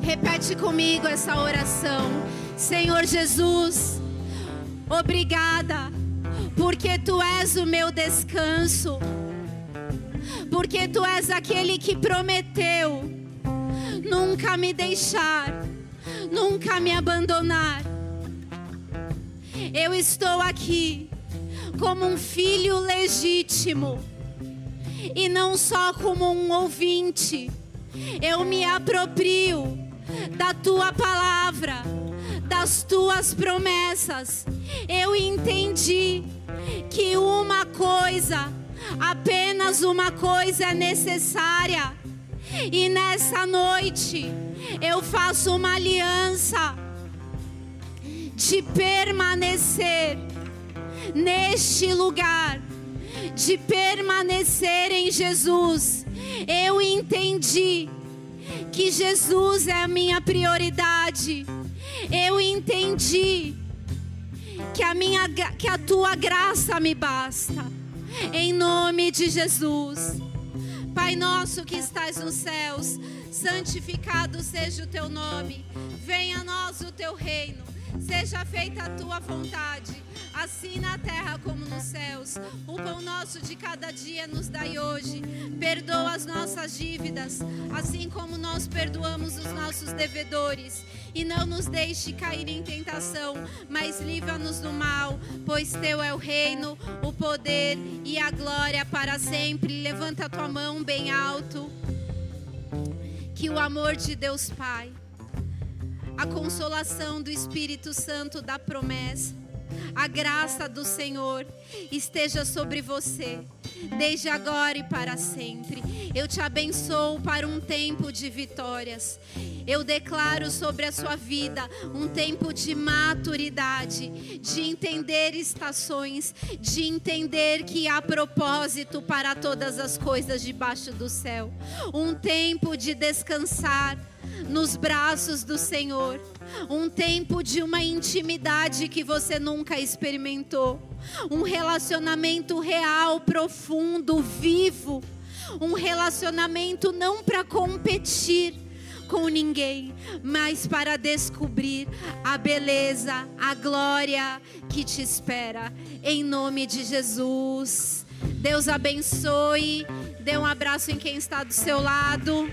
Repete comigo essa oração. Senhor Jesus, obrigada, porque tu és o meu descanso. Porque tu és aquele que prometeu nunca me deixar, nunca me abandonar. Eu estou aqui como um filho legítimo e não só como um ouvinte. Eu me aproprio da tua palavra, das tuas promessas. Eu entendi que uma coisa, apenas uma coisa é necessária. E nessa noite eu faço uma aliança de permanecer neste lugar, de permanecer em Jesus. Eu entendi que Jesus é a minha prioridade. Eu entendi que a minha que a tua graça me basta. Em nome de Jesus. Pai nosso que estás nos céus, santificado seja o teu nome. Venha a nós o teu reino. Seja feita a tua vontade, assim na terra como nos céus. O pão nosso de cada dia nos dai hoje. Perdoa as nossas dívidas, assim como nós perdoamos os nossos devedores. E não nos deixe cair em tentação, mas livra-nos do mal, pois teu é o reino, o poder e a glória para sempre. Levanta a tua mão bem alto. Que o amor de Deus Pai, a consolação do Espírito Santo da promessa, a graça do Senhor esteja sobre você, desde agora e para sempre. Eu te abençoo para um tempo de vitórias. Eu declaro sobre a sua vida um tempo de maturidade, de entender estações, de entender que há propósito para todas as coisas debaixo do céu. Um tempo de descansar nos braços do Senhor. Um tempo de uma intimidade que você nunca experimentou. Um relacionamento real, profundo, vivo. Um relacionamento não para competir com ninguém, mas para descobrir a beleza, a glória que te espera. Em nome de Jesus. Deus abençoe. Dê um abraço em quem está do seu lado.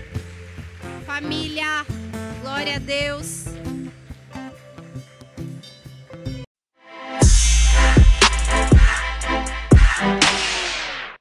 Família, glória a Deus.